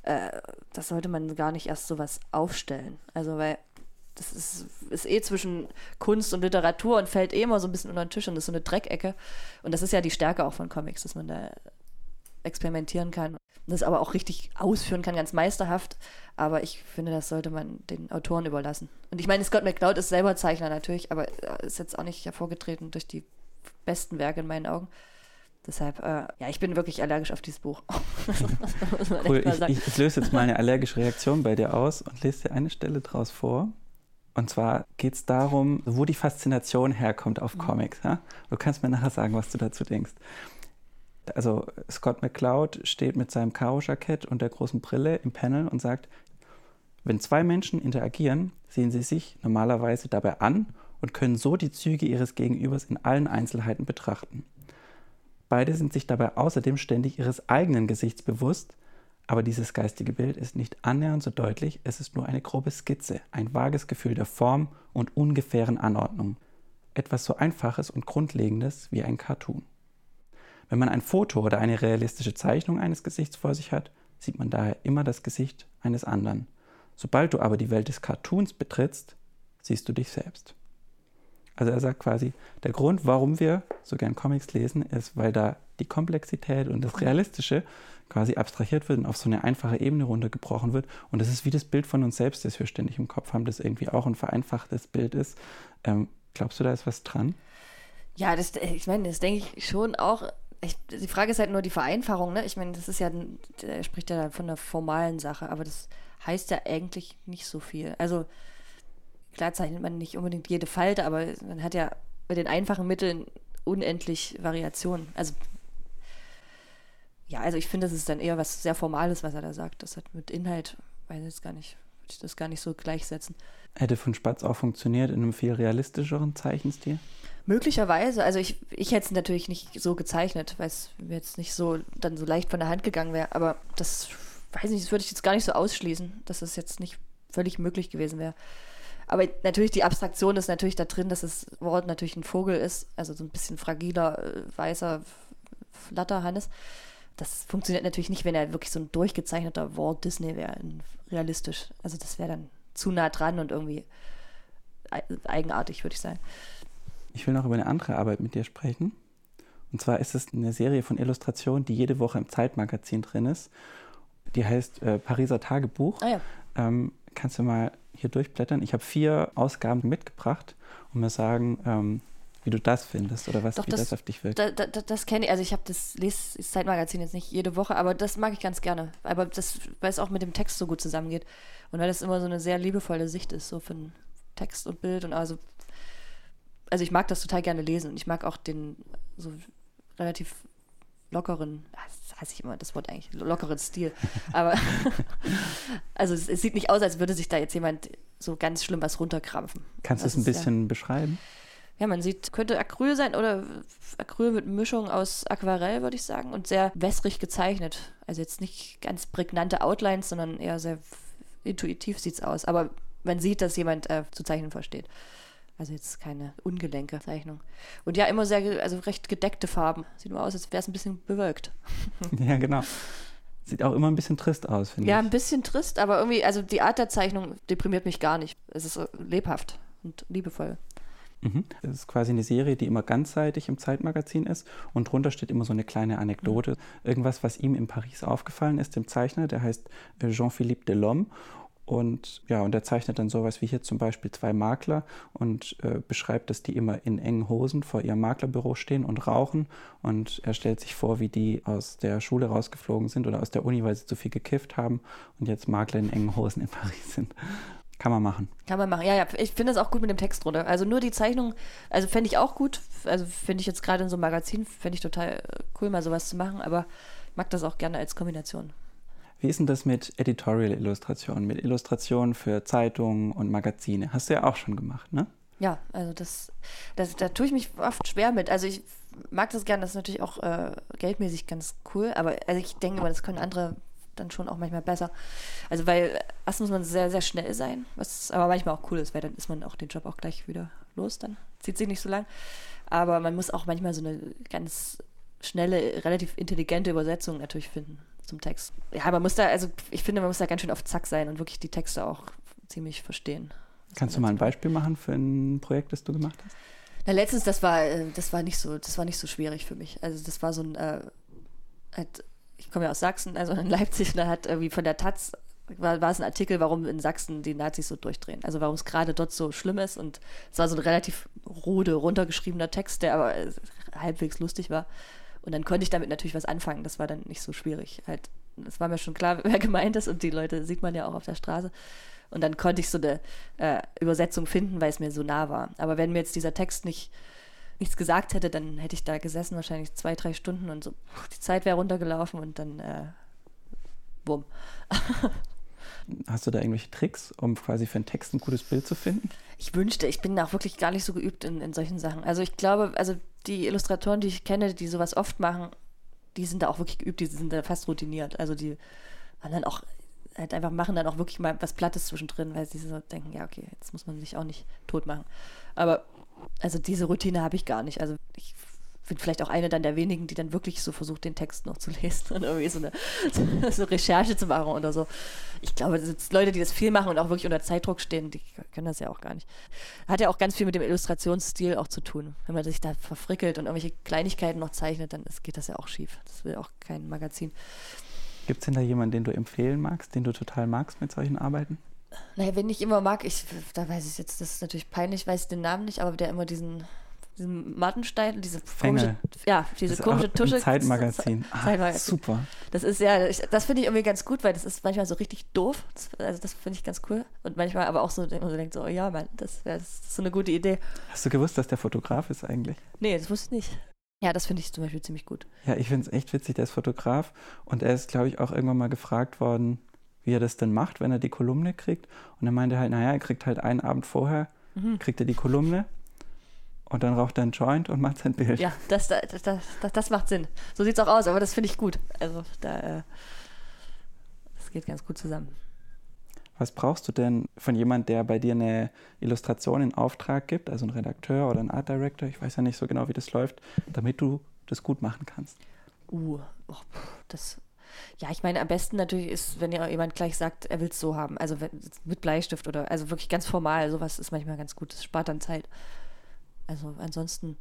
äh, das sollte man gar nicht erst sowas aufstellen. Also, weil das ist, ist eh zwischen Kunst und Literatur und fällt eh immer so ein bisschen unter den Tisch und ist so eine Dreckecke. Und das ist ja die Stärke auch von Comics, dass man da experimentieren kann. Und das aber auch richtig ausführen kann, ganz meisterhaft. Aber ich finde, das sollte man den Autoren überlassen. Und ich meine, Scott McCloud ist selber Zeichner natürlich, aber ist jetzt auch nicht hervorgetreten durch die besten Werke in meinen Augen. Deshalb, äh, ja, ich bin wirklich allergisch auf dieses Buch. *laughs* cool, ich, ich, ich, löse jetzt mal eine *laughs* allergische Reaktion bei dir aus und lese dir eine Stelle draus vor. Und zwar geht es darum, wo die Faszination herkommt auf mhm. Comics. Ja? Du kannst mir nachher sagen, was du dazu denkst. Also Scott McCloud steht mit seinem Karo-Jackett und der großen Brille im Panel und sagt, wenn zwei Menschen interagieren, sehen sie sich normalerweise dabei an und können so die Züge ihres Gegenübers in allen Einzelheiten betrachten. Beide sind sich dabei außerdem ständig ihres eigenen Gesichts bewusst, aber dieses geistige Bild ist nicht annähernd so deutlich, es ist nur eine grobe Skizze, ein vages Gefühl der Form und ungefähren Anordnung. Etwas so Einfaches und Grundlegendes wie ein Cartoon. Wenn man ein Foto oder eine realistische Zeichnung eines Gesichts vor sich hat, sieht man daher immer das Gesicht eines anderen. Sobald du aber die Welt des Cartoons betrittst, siehst du dich selbst. Also er sagt quasi, der Grund, warum wir so gern Comics lesen, ist, weil da die Komplexität und das Realistische quasi abstrahiert wird und auf so eine einfache Ebene runtergebrochen wird. Und das ist wie das Bild von uns selbst, das wir ständig im Kopf haben, das irgendwie auch ein vereinfachtes Bild ist. Ähm, glaubst du, da ist was dran? Ja, das, ich meine, das denke ich schon auch. Ich, die Frage ist halt nur die Vereinfachung, ne? Ich meine, das ist ja, er spricht ja von einer formalen Sache, aber das heißt ja eigentlich nicht so viel. Also klar zeichnet man nicht unbedingt jede Falte, aber man hat ja bei den einfachen Mitteln unendlich Variationen. Also ja, also ich finde, das ist dann eher was sehr Formales, was er da sagt. Das hat mit Inhalt, weiß ich jetzt gar nicht, würde ich das gar nicht so gleichsetzen. Hätte von Spatz auch funktioniert in einem viel realistischeren Zeichenstil? Möglicherweise. Also ich, ich hätte es natürlich nicht so gezeichnet, weil es mir jetzt nicht so dann so leicht von der Hand gegangen wäre. Aber das weiß nicht, das würde ich jetzt gar nicht so ausschließen, dass es jetzt nicht völlig möglich gewesen wäre. Aber natürlich die Abstraktion ist natürlich da drin, dass das Wort natürlich ein Vogel ist, also so ein bisschen fragiler, äh, weißer Flatterhannes. Das funktioniert natürlich nicht, wenn er wirklich so ein durchgezeichneter Walt Disney wäre, realistisch. Also das wäre dann zu nah dran und irgendwie eigenartig, würde ich sagen. Ich will noch über eine andere Arbeit mit dir sprechen. Und zwar ist es eine Serie von Illustrationen, die jede Woche im Zeitmagazin drin ist. Die heißt äh, Pariser Tagebuch. Ah, ja. ähm, kannst du mal hier durchblättern? Ich habe vier Ausgaben mitgebracht und mir sagen, ähm, wie du das findest oder was, Doch, wie das, das, auf dich wirkt. Da, da, das kenne ich, also ich habe das, lese das Zeitmagazin jetzt nicht jede Woche, aber das mag ich ganz gerne. Aber das, weil es auch mit dem Text so gut zusammengeht. Und weil das immer so eine sehr liebevolle Sicht ist, so für Text und Bild und also also ich mag das total gerne lesen und ich mag auch den so relativ lockeren, das heißt ich immer das Wort eigentlich, lockeren Stil. Aber *laughs* also es, es, sieht nicht aus, als würde sich da jetzt jemand so ganz schlimm was runterkrampfen. Kannst du es ein bisschen ja, beschreiben? Ja, man sieht, könnte Acryl sein oder Acryl mit Mischung aus Aquarell, würde ich sagen, und sehr wässrig gezeichnet. Also jetzt nicht ganz prägnante Outlines, sondern eher sehr intuitiv sieht es aus. Aber man sieht, dass jemand äh, zu zeichnen versteht. Also jetzt keine ungelenke Zeichnung. Und ja, immer sehr, also recht gedeckte Farben. Sieht nur aus, als wäre es ein bisschen bewölkt. *laughs* ja, genau. Sieht auch immer ein bisschen trist aus, finde ja, ich. Ja, ein bisschen trist, aber irgendwie, also die Art der Zeichnung deprimiert mich gar nicht. Es ist lebhaft und liebevoll. Mhm. Das ist quasi eine Serie, die immer ganzseitig im Zeitmagazin ist und drunter steht immer so eine kleine Anekdote. Mhm. Irgendwas, was ihm in Paris aufgefallen ist, dem Zeichner, der heißt äh, Jean-Philippe Delhomme und ja, und er zeichnet dann sowas wie hier zum Beispiel zwei Makler und äh, beschreibt, dass die immer in engen Hosen vor ihrem Maklerbüro stehen und rauchen. Und er stellt sich vor, wie die aus der Schule rausgeflogen sind oder aus der Uni, weil sie zu viel gekifft haben und jetzt Makler in engen Hosen in Paris sind. Kann man machen. Kann man machen. Ja, ja, ich finde das auch gut mit dem Text drunter. Also nur die Zeichnung, also fände ich auch gut. Also finde ich jetzt gerade in so einem Magazin, fände ich total äh, cool, mal sowas zu machen, aber mag das auch gerne als Kombination. Wie ist denn das mit Editorial-Illustrationen, mit Illustrationen für Zeitungen und Magazine? Hast du ja auch schon gemacht, ne? Ja, also das, das da tue ich mich oft schwer mit. Also ich mag das gerne, das ist natürlich auch äh, geldmäßig ganz cool, aber also ich denke mal, das können andere dann schon auch manchmal besser. Also weil erst muss man sehr, sehr schnell sein, was aber manchmal auch cool ist, weil dann ist man auch den Job auch gleich wieder los, dann zieht sich nicht so lang. Aber man muss auch manchmal so eine ganz schnelle, relativ intelligente Übersetzung natürlich finden zum Text. Ja, man muss da, also ich finde, man muss da ganz schön auf Zack sein und wirklich die Texte auch ziemlich verstehen. Kannst du mal ein Beispiel machen für ein Projekt, das du gemacht hast? Na, letztens, das war, äh, das war nicht so, das war nicht so schwierig für mich. Also das war so ein, äh, halt, ich komme ja aus Sachsen, also in Leipzig, und da hat irgendwie von der Taz war, war es ein Artikel, warum in Sachsen die Nazis so durchdrehen. Also warum es gerade dort so schlimm ist. Und es war so ein relativ rude, runtergeschriebener Text, der aber äh, halbwegs lustig war. Und dann konnte ich damit natürlich was anfangen. Das war dann nicht so schwierig. Halt, es war mir schon klar, *laughs* wer gemeint ist und die Leute sieht man ja auch auf der Straße. Und dann konnte ich so eine äh, Übersetzung finden, weil es mir so nah war. Aber wenn mir jetzt dieser Text nicht nichts gesagt hätte, dann hätte ich da gesessen, wahrscheinlich zwei, drei Stunden und so, die Zeit wäre runtergelaufen und dann äh, bumm. *laughs* Hast du da irgendwelche Tricks, um quasi für einen Text ein gutes Bild zu finden? Ich wünschte, ich bin auch wirklich gar nicht so geübt in, in solchen Sachen. Also ich glaube, also die Illustratoren, die ich kenne, die sowas oft machen, die sind da auch wirklich geübt, die sind da fast routiniert. Also die haben dann auch halt einfach machen dann auch wirklich mal was Plattes zwischendrin, weil sie so denken, ja, okay, jetzt muss man sich auch nicht tot machen. Aber also diese Routine habe ich gar nicht. Also ich bin vielleicht auch eine dann der wenigen, die dann wirklich so versucht, den Text noch zu lesen und irgendwie so eine, *laughs* so Recherche zu machen oder so. Ich glaube, das sind Leute, die das viel machen und auch wirklich unter Zeitdruck stehen, die können das ja auch gar nicht. Hat ja auch ganz viel mit dem Illustrationsstil auch zu tun. Wenn man sich da verfrickelt und irgendwelche Kleinigkeiten noch zeichnet, dann ist, geht das ja auch schief. Das will auch kein Magazin. Gibt es denn da jemanden, den du empfehlen magst, den du total magst mit solchen Arbeiten? Naja, wenn ich immer mag, ich, da weiß ich jetzt, das ist natürlich peinlich, weiß ich den Namen nicht, aber der immer diesen diesen Mattenstein, diese komische, ja, diese komische Tusche. Zeitmagazin. Ah, Zeitmagazin. Super. Das ist ja, ich, das finde ich irgendwie ganz gut, weil das ist manchmal so richtig doof. Das, also das finde ich ganz cool. Und manchmal aber auch so, man so denkt, so, oh ja, Mann, das, wär- das ist so eine gute Idee. Hast du gewusst, dass der Fotograf ist eigentlich? Nee, das wusste ich nicht. Ja, das finde ich zum Beispiel ziemlich gut. Ja, ich finde es echt witzig, der ist Fotograf und er ist, glaube ich, auch irgendwann mal gefragt worden, wie er das denn macht, wenn er die Kolumne kriegt. Und er meinte halt, naja, er kriegt halt einen Abend vorher, Mhm. kriegt er die Kolumne und dann raucht er einen Joint und macht sein Bild. Ja, das, das, das, das, macht Sinn. So sieht es auch aus, aber das finde ich gut. Also da, äh, das geht ganz gut zusammen. Was brauchst du denn von jemand, der bei dir eine Illustration in Auftrag gibt, also ein Redakteur oder ein Art Director, ich weiß ja nicht so genau, wie das läuft, damit du das gut machen kannst? Uh, oh, das. Ja, ich meine, am besten natürlich ist, wenn ja jemand gleich sagt, er will es so haben. Also mit Bleistift oder also wirklich ganz formal. Sowas ist manchmal ganz gut. Das spart dann Zeit. Also ansonsten,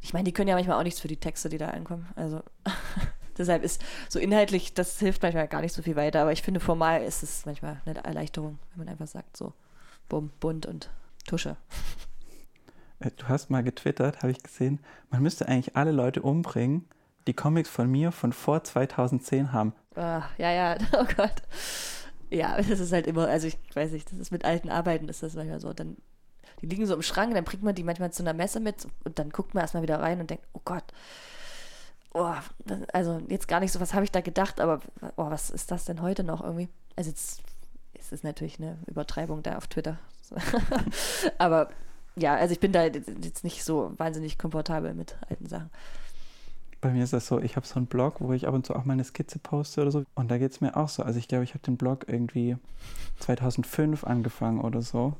ich meine, die können ja manchmal auch nichts für die Texte, die da ankommen. Also *laughs* deshalb ist so inhaltlich, das hilft manchmal gar nicht so viel weiter. Aber ich finde, formal ist es manchmal eine Erleichterung, wenn man einfach sagt, so, bumm, bunt und Tusche. *laughs* Äh, Du hast mal getwittert, habe ich gesehen, man müsste eigentlich alle Leute umbringen, die Comics von mir von vor 2010 haben. Ah, ja, ja, *laughs* oh Gott. Ja, das ist halt immer, also ich weiß nicht, das ist mit alten Arbeiten ist das manchmal so. Dann, die liegen so im Schrank, dann bringt man die manchmal zu einer Messe mit und dann guckt man erstmal wieder rein und denkt, oh Gott, oh, also jetzt gar nicht so, was habe ich da gedacht, aber oh, was ist das denn heute noch irgendwie? Also jetzt ist es natürlich eine Übertreibung da auf Twitter. *laughs* aber ja, also ich bin da jetzt nicht so wahnsinnig komfortabel mit alten Sachen. Bei mir ist das so, ich habe so einen Blog, wo ich ab und zu auch mal eine Skizze poste oder so. Und da geht es mir auch so. Also ich glaube, ich habe den Blog irgendwie 2005 angefangen oder so.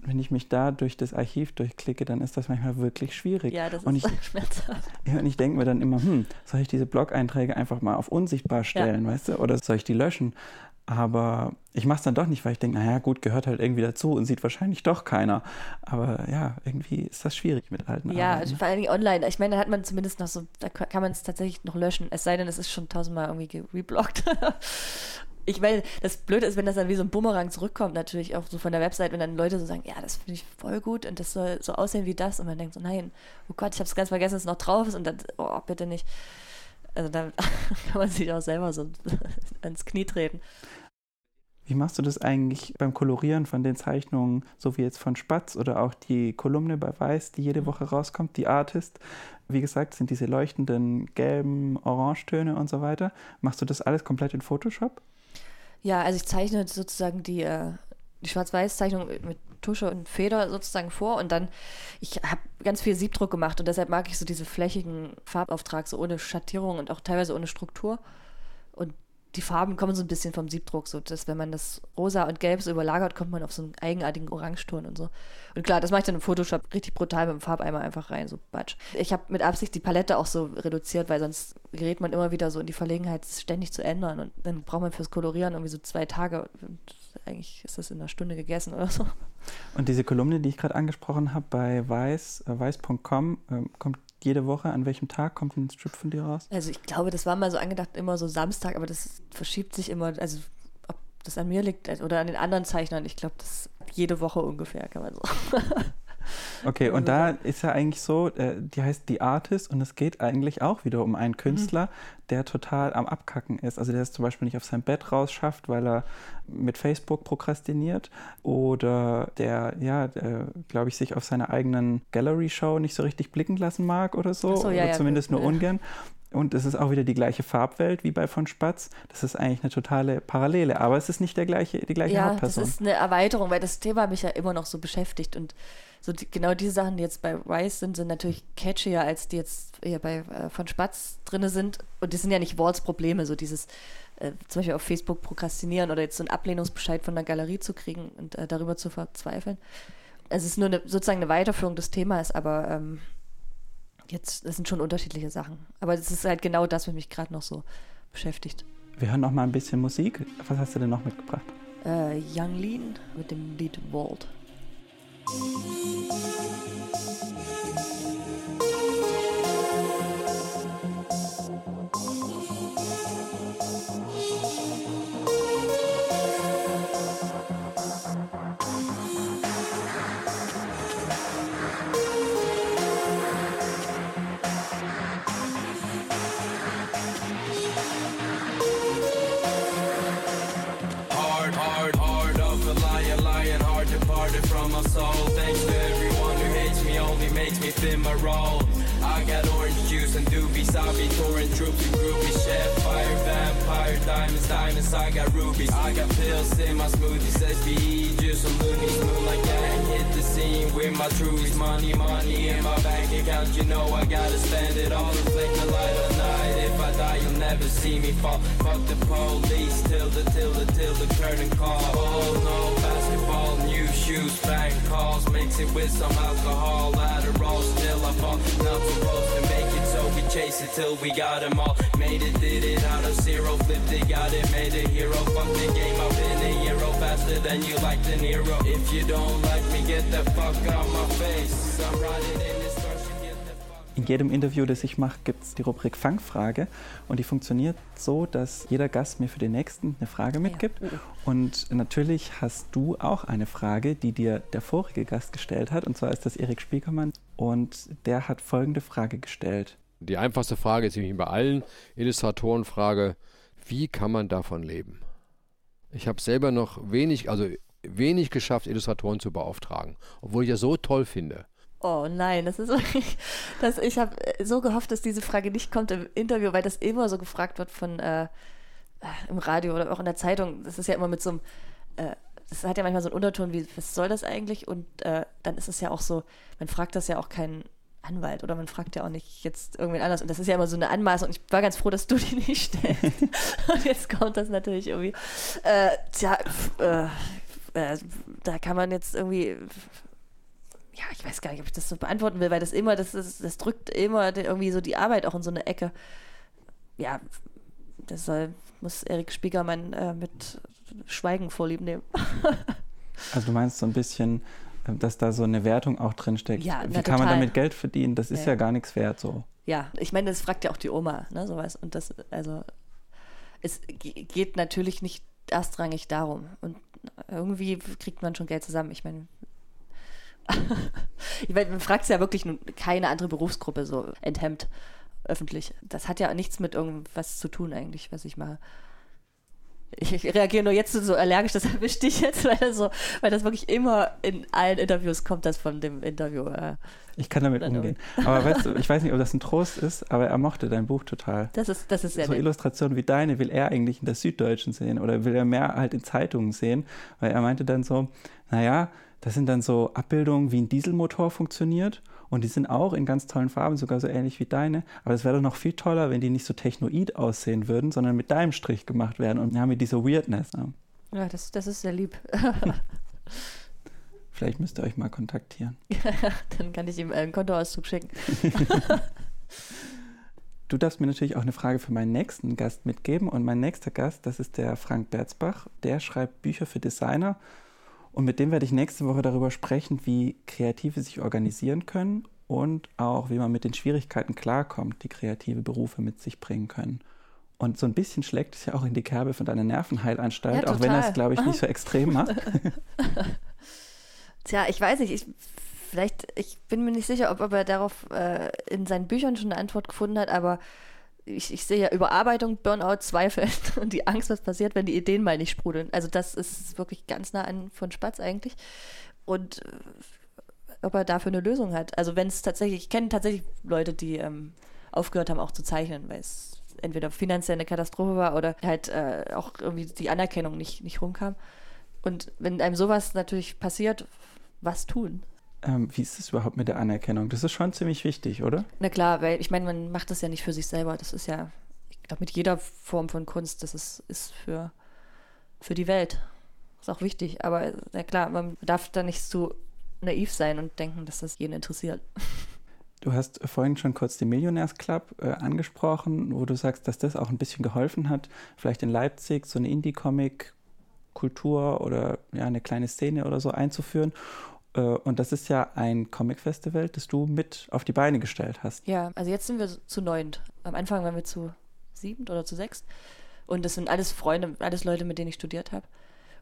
Wenn ich mich da durch das Archiv durchklicke, dann ist das manchmal wirklich schwierig. Ja, das und ist ich, schmerzhaft. ja, und ich denke mir dann immer, hm, soll ich diese Blog-Einträge einfach mal auf unsichtbar stellen, weißt du? Oder soll ich die löschen? Aber ich mache es dann doch nicht, weil ich denke, naja, gut, gehört halt irgendwie dazu und sieht wahrscheinlich doch keiner. Aber ja, irgendwie ist das schwierig mit alten Ja, Arbeiten. ne? vor Dingen online. Ich meine, da hat man zumindest noch so, da ka- kann man es tatsächlich noch löschen. Es sei denn, es ist schon tausendmal irgendwie gereblockt. *laughs* ich meine, das Blöde ist, wenn das dann wie so ein Bumerang zurückkommt, natürlich auch so von der Website, wenn dann Leute so sagen, ja, das finde ich voll gut und das soll so aussehen wie das. Und man denkt so, nein, oh Gott, ich habe es ganz vergessen, dass es noch drauf ist und dann, oh, bitte nicht. Also da *laughs* kann man sich auch selber so *laughs* ans Knie treten. Wie machst du das eigentlich beim Kolorieren von den Zeichnungen, so wie jetzt von Spatz oder auch die Kolumne bei Weiß, die jede Woche rauskommt, die Artist? Wie gesagt, sind diese leuchtenden gelben Orangetöne und so weiter. Machst du das alles komplett in Photoshop? Ja, also ich zeichne sozusagen die, äh, die Schwarz-Weiß-Zeichnung mit Tusche und Feder sozusagen vor und dann, ich habe ganz viel Siebdruck gemacht und deshalb mag ich so diese flächigen Farbauftrag, so ohne Schattierung und auch teilweise ohne Struktur. Die Farben kommen so ein bisschen vom Siebdruck, so dass wenn man das rosa und gelb so überlagert, kommt man auf so einen eigenartigen Orangeton und so. Und klar, das mache ich dann im Photoshop richtig brutal mit dem Farbeimer einfach rein, so batsch. Ich habe mit Absicht die Palette auch so reduziert, weil sonst gerät man immer wieder so in die Verlegenheit, es ständig zu ändern und dann braucht man fürs Kolorieren irgendwie so zwei Tage und eigentlich ist das in einer Stunde gegessen oder so. Und diese Kolumne, die ich gerade angesprochen habe bei weiß, äh, weiß.com, ähm, kommt jede Woche. An welchem Tag kommt ein Strip von dir raus? Also ich glaube, das war mal so angedacht, immer so Samstag, aber das verschiebt sich immer, also ob das an mir liegt oder an den anderen Zeichnern, ich glaube, das jede Woche ungefähr, kann man so. *laughs* Okay, und da ist ja eigentlich so, äh, die heißt The Artist und es geht eigentlich auch wieder um einen Künstler, der total am Abkacken ist. Also der es zum Beispiel nicht auf sein Bett rausschafft, weil er mit Facebook prokrastiniert oder der, ja, glaube ich, sich auf seiner eigenen Gallery-Show nicht so richtig blicken lassen mag oder so, so, ja, oder ja, zumindest nur ja. ungern. Und es ist auch wieder die gleiche Farbwelt wie bei von Spatz. Das ist eigentlich eine totale Parallele, aber es ist nicht der gleiche, die gleiche ja, das Hauptperson. ist eine Erweiterung, weil das Thema mich ja immer noch so beschäftigt und so die, genau diese Sachen, die jetzt bei Rice sind, sind natürlich catchier, als die jetzt hier bei äh, von Spatz drinne sind. Und das sind ja nicht Walls Probleme, so dieses äh, zum Beispiel auf Facebook prokrastinieren oder jetzt so einen Ablehnungsbescheid von der Galerie zu kriegen und äh, darüber zu verzweifeln. Es ist nur eine, sozusagen eine Weiterführung des Themas, aber ähm, jetzt, das sind schon unterschiedliche Sachen. Aber das ist halt genau das, was mich gerade noch so beschäftigt. Wir hören noch mal ein bisschen Musik. Was hast du denn noch mitgebracht? Äh, Young Lean mit dem Lied Vault. makes my. I got orange juice and doobies, I be touring troops and groupies. Chef, fire, vampire, diamonds, diamonds, I got rubies. I got pills in my smoothies, SBE, juice and loonies. Moonlight gang, hit the scene with my trues. Money, money in my bank account, you know I gotta spend it all. Reflect the light all night. If I die, you'll never see me fall. Fuck the police till the, till the, till the curtain call. It with some alcohol, Adderall, still I fall. Not supposed to make it, so we chase it till we got them all. Made it, did it out of zero, flipped it, got it, made a hero. Fuck the game, I've been a hero faster than you like De Niro. If you don't like me, get the fuck out my face. I'm riding in In jedem Interview, das ich mache, gibt es die Rubrik Fangfrage und die funktioniert so, dass jeder Gast mir für den nächsten eine Frage mitgibt. Und natürlich hast du auch eine Frage, die dir der vorige Gast gestellt hat, und zwar ist das Erik Spiekermann und der hat folgende Frage gestellt. Die einfachste Frage ist, die ich bei allen Illustratoren frage, wie kann man davon leben? Ich habe selber noch wenig, also wenig geschafft, Illustratoren zu beauftragen, obwohl ich das so toll finde. Oh nein, das ist *laughs* wirklich, das, ich habe so gehofft, dass diese Frage nicht kommt im Interview, weil das immer so gefragt wird von äh, äh, im Radio oder auch in der Zeitung. Das ist ja immer mit so einem, äh, das hat ja manchmal so einen Unterton wie, was soll das eigentlich? Und äh, dann ist es ja auch so, man fragt das ja auch keinen Anwalt oder man fragt ja auch nicht jetzt irgendwen anders. Und das ist ja immer so eine Anmaßung. Ich war ganz froh, dass du die *laughs* nicht stellst. *laughs* Und jetzt kommt das natürlich irgendwie. Äh, tja, äh, äh, da kann man jetzt irgendwie ja, ich weiß gar nicht, ob ich das so beantworten will, weil das immer, das, ist, das drückt immer irgendwie so die Arbeit auch in so eine Ecke. Ja, das soll, muss Erik Spiegermann äh, mit Schweigen vorlieb nehmen. *laughs* Also du meinst so ein bisschen, äh, dass da so eine Wertung auch drin steckt. Ja, Wie na, kann man damit Geld verdienen? Das ist Ja. ja gar nichts wert so. Ja, ich meine, das fragt ja auch die Oma, ne, sowas. Und das, also, es ge- geht natürlich nicht erstrangig darum. Und irgendwie kriegt man schon Geld zusammen. Ich meine, ich meine, man fragt ja wirklich nun keine andere Berufsgruppe so enthemmt öffentlich. Das hat ja nichts mit irgendwas zu tun eigentlich, was ich mache. Ich, ich reagiere nur jetzt so allergisch, das *laughs* erwischt dich jetzt, weil das, so, weil das wirklich immer in allen Interviews kommt, das von dem Interview. Äh, Ich kann damit umgehen. Aber weißt du, ich weiß nicht, ob das ein Trost ist, aber er mochte dein Buch total. das ist, das ist sehr so nett. Illustrationen wie deine will er eigentlich in der Süddeutschen sehen oder will er mehr halt in Zeitungen sehen, weil er meinte dann so, naja, das sind dann so Abbildungen, wie ein Dieselmotor funktioniert und die sind auch in ganz tollen Farben, sogar so ähnlich wie deine, aber es wäre doch noch viel toller, wenn die nicht so technoid aussehen würden, sondern mit deinem Strich gemacht werden und haben wir diese Weirdness. Ne? Ja, das, das ist sehr lieb. *laughs* Vielleicht müsst ihr euch mal kontaktieren. *laughs* Dann kann ich ihm einen Kontoauszug schicken. *laughs* Du darfst mir natürlich auch eine Frage für meinen nächsten Gast mitgeben. Und mein nächster Gast, das ist der Frank Berzbach. Der schreibt Bücher für Designer. Und mit dem werde ich nächste Woche darüber sprechen, wie Kreative sich organisieren können und auch, wie man mit den Schwierigkeiten klarkommt, die kreative Berufe mit sich bringen können. Und so ein bisschen schlägt es ja auch in die Kerbe von deiner Nervenheilanstalt, Ja, auch wenn er es, glaube ich, nicht so extrem macht. *laughs* Tja, ich weiß nicht, ich, vielleicht, ich bin mir nicht sicher, ob, ob er darauf äh, in seinen Büchern schon eine Antwort gefunden hat, aber ich, ich sehe ja Überarbeitung, Burnout, Zweifel *laughs* und die Angst, was passiert, wenn die Ideen mal nicht sprudeln. Also das ist wirklich ganz nah an von Spatz eigentlich. Und äh, ob er dafür eine Lösung hat. Also wenn es tatsächlich, ich kenne tatsächlich Leute, die ähm, aufgehört haben auch zu zeichnen, weil es entweder finanziell eine Katastrophe war oder halt äh, auch irgendwie die Anerkennung nicht, nicht rumkam. Und wenn einem sowas natürlich passiert, was tun? Ähm, wie ist es überhaupt mit der Anerkennung? Das ist schon ziemlich wichtig, oder? Na klar, weil ich meine, man macht das ja nicht für sich selber. Das ist ja, ich glaube, mit jeder Form von Kunst, das ist, ist für, für die Welt. Ist auch wichtig. Aber na klar, man darf da nicht so naiv sein und denken, dass das jeden interessiert. *laughs* Du hast vorhin schon kurz den Millionärsclub äh, angesprochen, wo du sagst, dass das auch ein bisschen geholfen hat, vielleicht in Leipzig so eine Indie-Comic-Kultur oder ja, eine kleine Szene oder so einzuführen. Äh, und das ist ja ein Comic-Festival, das du mit auf die Beine gestellt hast. Ja, also jetzt sind wir zu neunt. Am Anfang waren wir zu siebend oder zu sechst. Und das sind alles Freunde, alles Leute, mit denen ich studiert habe.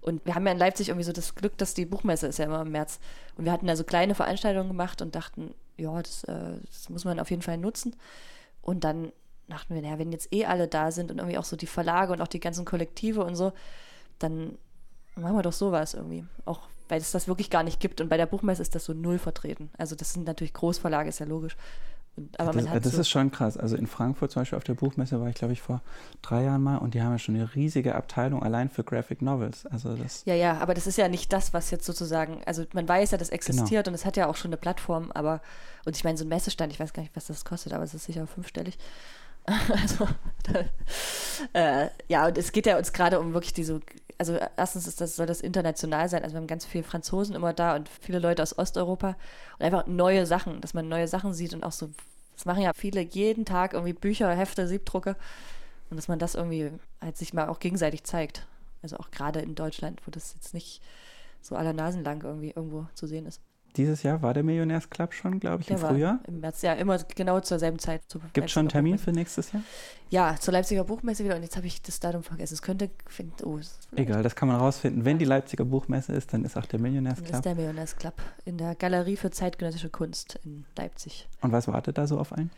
Und wir haben ja in Leipzig irgendwie so das Glück, dass die Buchmesse ist ja immer im März. Und wir hatten da so kleine Veranstaltungen gemacht und dachten, ja, das, äh, das muss man auf jeden Fall nutzen. Und dann dachten wir, naja, wenn jetzt eh alle da sind und irgendwie auch so die Verlage und auch die ganzen Kollektive und so, dann machen wir doch sowas irgendwie. Auch weil es das wirklich gar nicht gibt. Und bei der Buchmesse ist das so null vertreten. Also das sind natürlich Großverlage, ist ja logisch. Und, aber das man hat das so, ist schon krass. Also in Frankfurt zum Beispiel auf der Buchmesse war ich, glaube ich, vor drei Jahren mal und die haben ja schon eine riesige Abteilung allein für Graphic Novels. Also das, Ja, ja, aber das ist ja nicht das, was jetzt sozusagen, also man weiß ja, das Genau. existiert und es hat ja auch schon eine Plattform, aber, und ich meine, so ein Messestand, ich weiß gar nicht, was das kostet, aber es ist sicher fünfstellig. *laughs* Also, da, *laughs* äh, ja, und es geht ja uns gerade um wirklich diese, also erstens ist das, soll das international sein, also wir haben ganz viele Franzosen immer da und viele Leute aus Osteuropa und einfach neue Sachen, dass man neue Sachen sieht und auch so, das machen ja viele jeden Tag irgendwie Bücher, Hefte, Siebdrucke und dass man das irgendwie halt sich mal auch gegenseitig zeigt. Also auch gerade in Deutschland, wo das jetzt nicht so aller Nasen lang irgendwie irgendwo zu sehen ist. Dieses Jahr war der Millionärsclub schon, glaube ich, im Der war Frühjahr. Im März, ja, immer genau zur selben Zeit. Zur Gibt es schon einen Termin Buchmesse. für nächstes Jahr? Ja, zur Leipziger Buchmesse wieder und jetzt habe ich das Datum vergessen. Es könnte, find, oh, Egal, das kann man rausfinden. Wenn die Leipziger Buchmesse ist, dann ist auch der Dann ist Millionärsclub. der Millionärsclub in der Galerie für zeitgenössische Kunst in Leipzig. Und was wartet da so auf einen?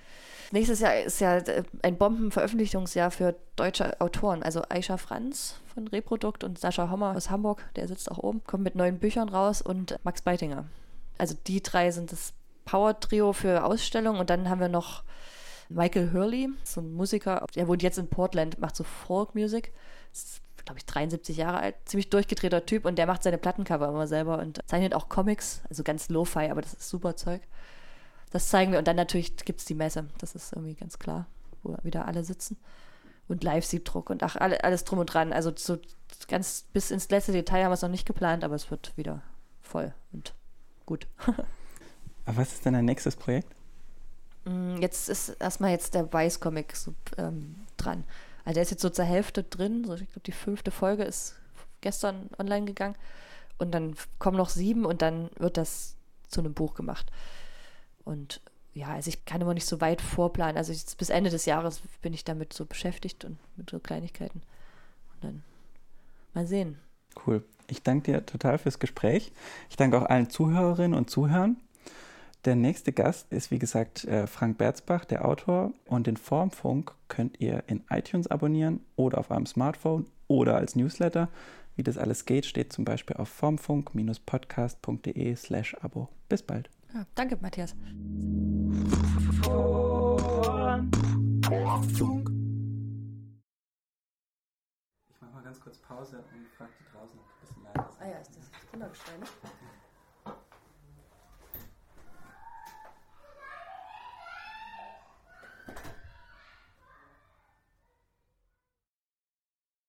Nächstes Jahr ist ja äh, ein Bombenveröffentlichungsjahr für deutsche Autoren. Also Aisha Franz von Reprodukt und Sascha Hommer aus Hamburg, der sitzt auch oben, kommt mit neuen Büchern raus und Max Beitinger. Also die drei sind das Power-Trio für Ausstellungen und dann haben wir noch Michael Hurley, so ein Musiker, der wohnt jetzt in Portland, macht so Folk-Music. Ist, glaube ich, 73 Jahre alt, ziemlich durchgedrehter Typ und der macht seine Plattencover immer selber und zeichnet auch Comics, also ganz Lo-Fi, aber das ist super Zeug. Das zeigen wir und dann natürlich gibt es die Messe, das ist irgendwie ganz klar, wo wieder alle sitzen. Und Live-Siebdruck und ach, alle, alles drum und dran. Also so ganz bis ins letzte Detail haben wir es noch nicht geplant, aber es wird wieder voll und gut. *laughs* Aber was ist denn dein nächstes Projekt? Mm, Jetzt ist erstmal jetzt der Weiß-Comic so, ähm, dran. Also der ist jetzt so zur Hälfte drin. So, ich glaube, die fünfte Folge ist gestern online gegangen. Und dann kommen noch sieben und dann wird das zu einem Buch gemacht. Und ja, also ich kann immer nicht so weit vorplanen. Also jetzt bis Ende des Jahres bin ich damit so beschäftigt und mit so Kleinigkeiten. Und dann mal sehen. Cool. Ich danke dir total fürs Gespräch. Ich danke auch allen Zuhörerinnen und Zuhörern. Der nächste Gast ist, wie gesagt, äh, Frank Berzbach, der Autor. Und den Formfunk könnt ihr in iTunes abonnieren oder auf eurem Smartphone oder als Newsletter. Wie das alles geht, steht zum Beispiel auf formfunk-podcast.de slash Abo. Bis bald. Ja, danke, Matthias. Ich mache mal ganz kurz Pause und frage Ah ja, ist das Kindergeschrei. Ne?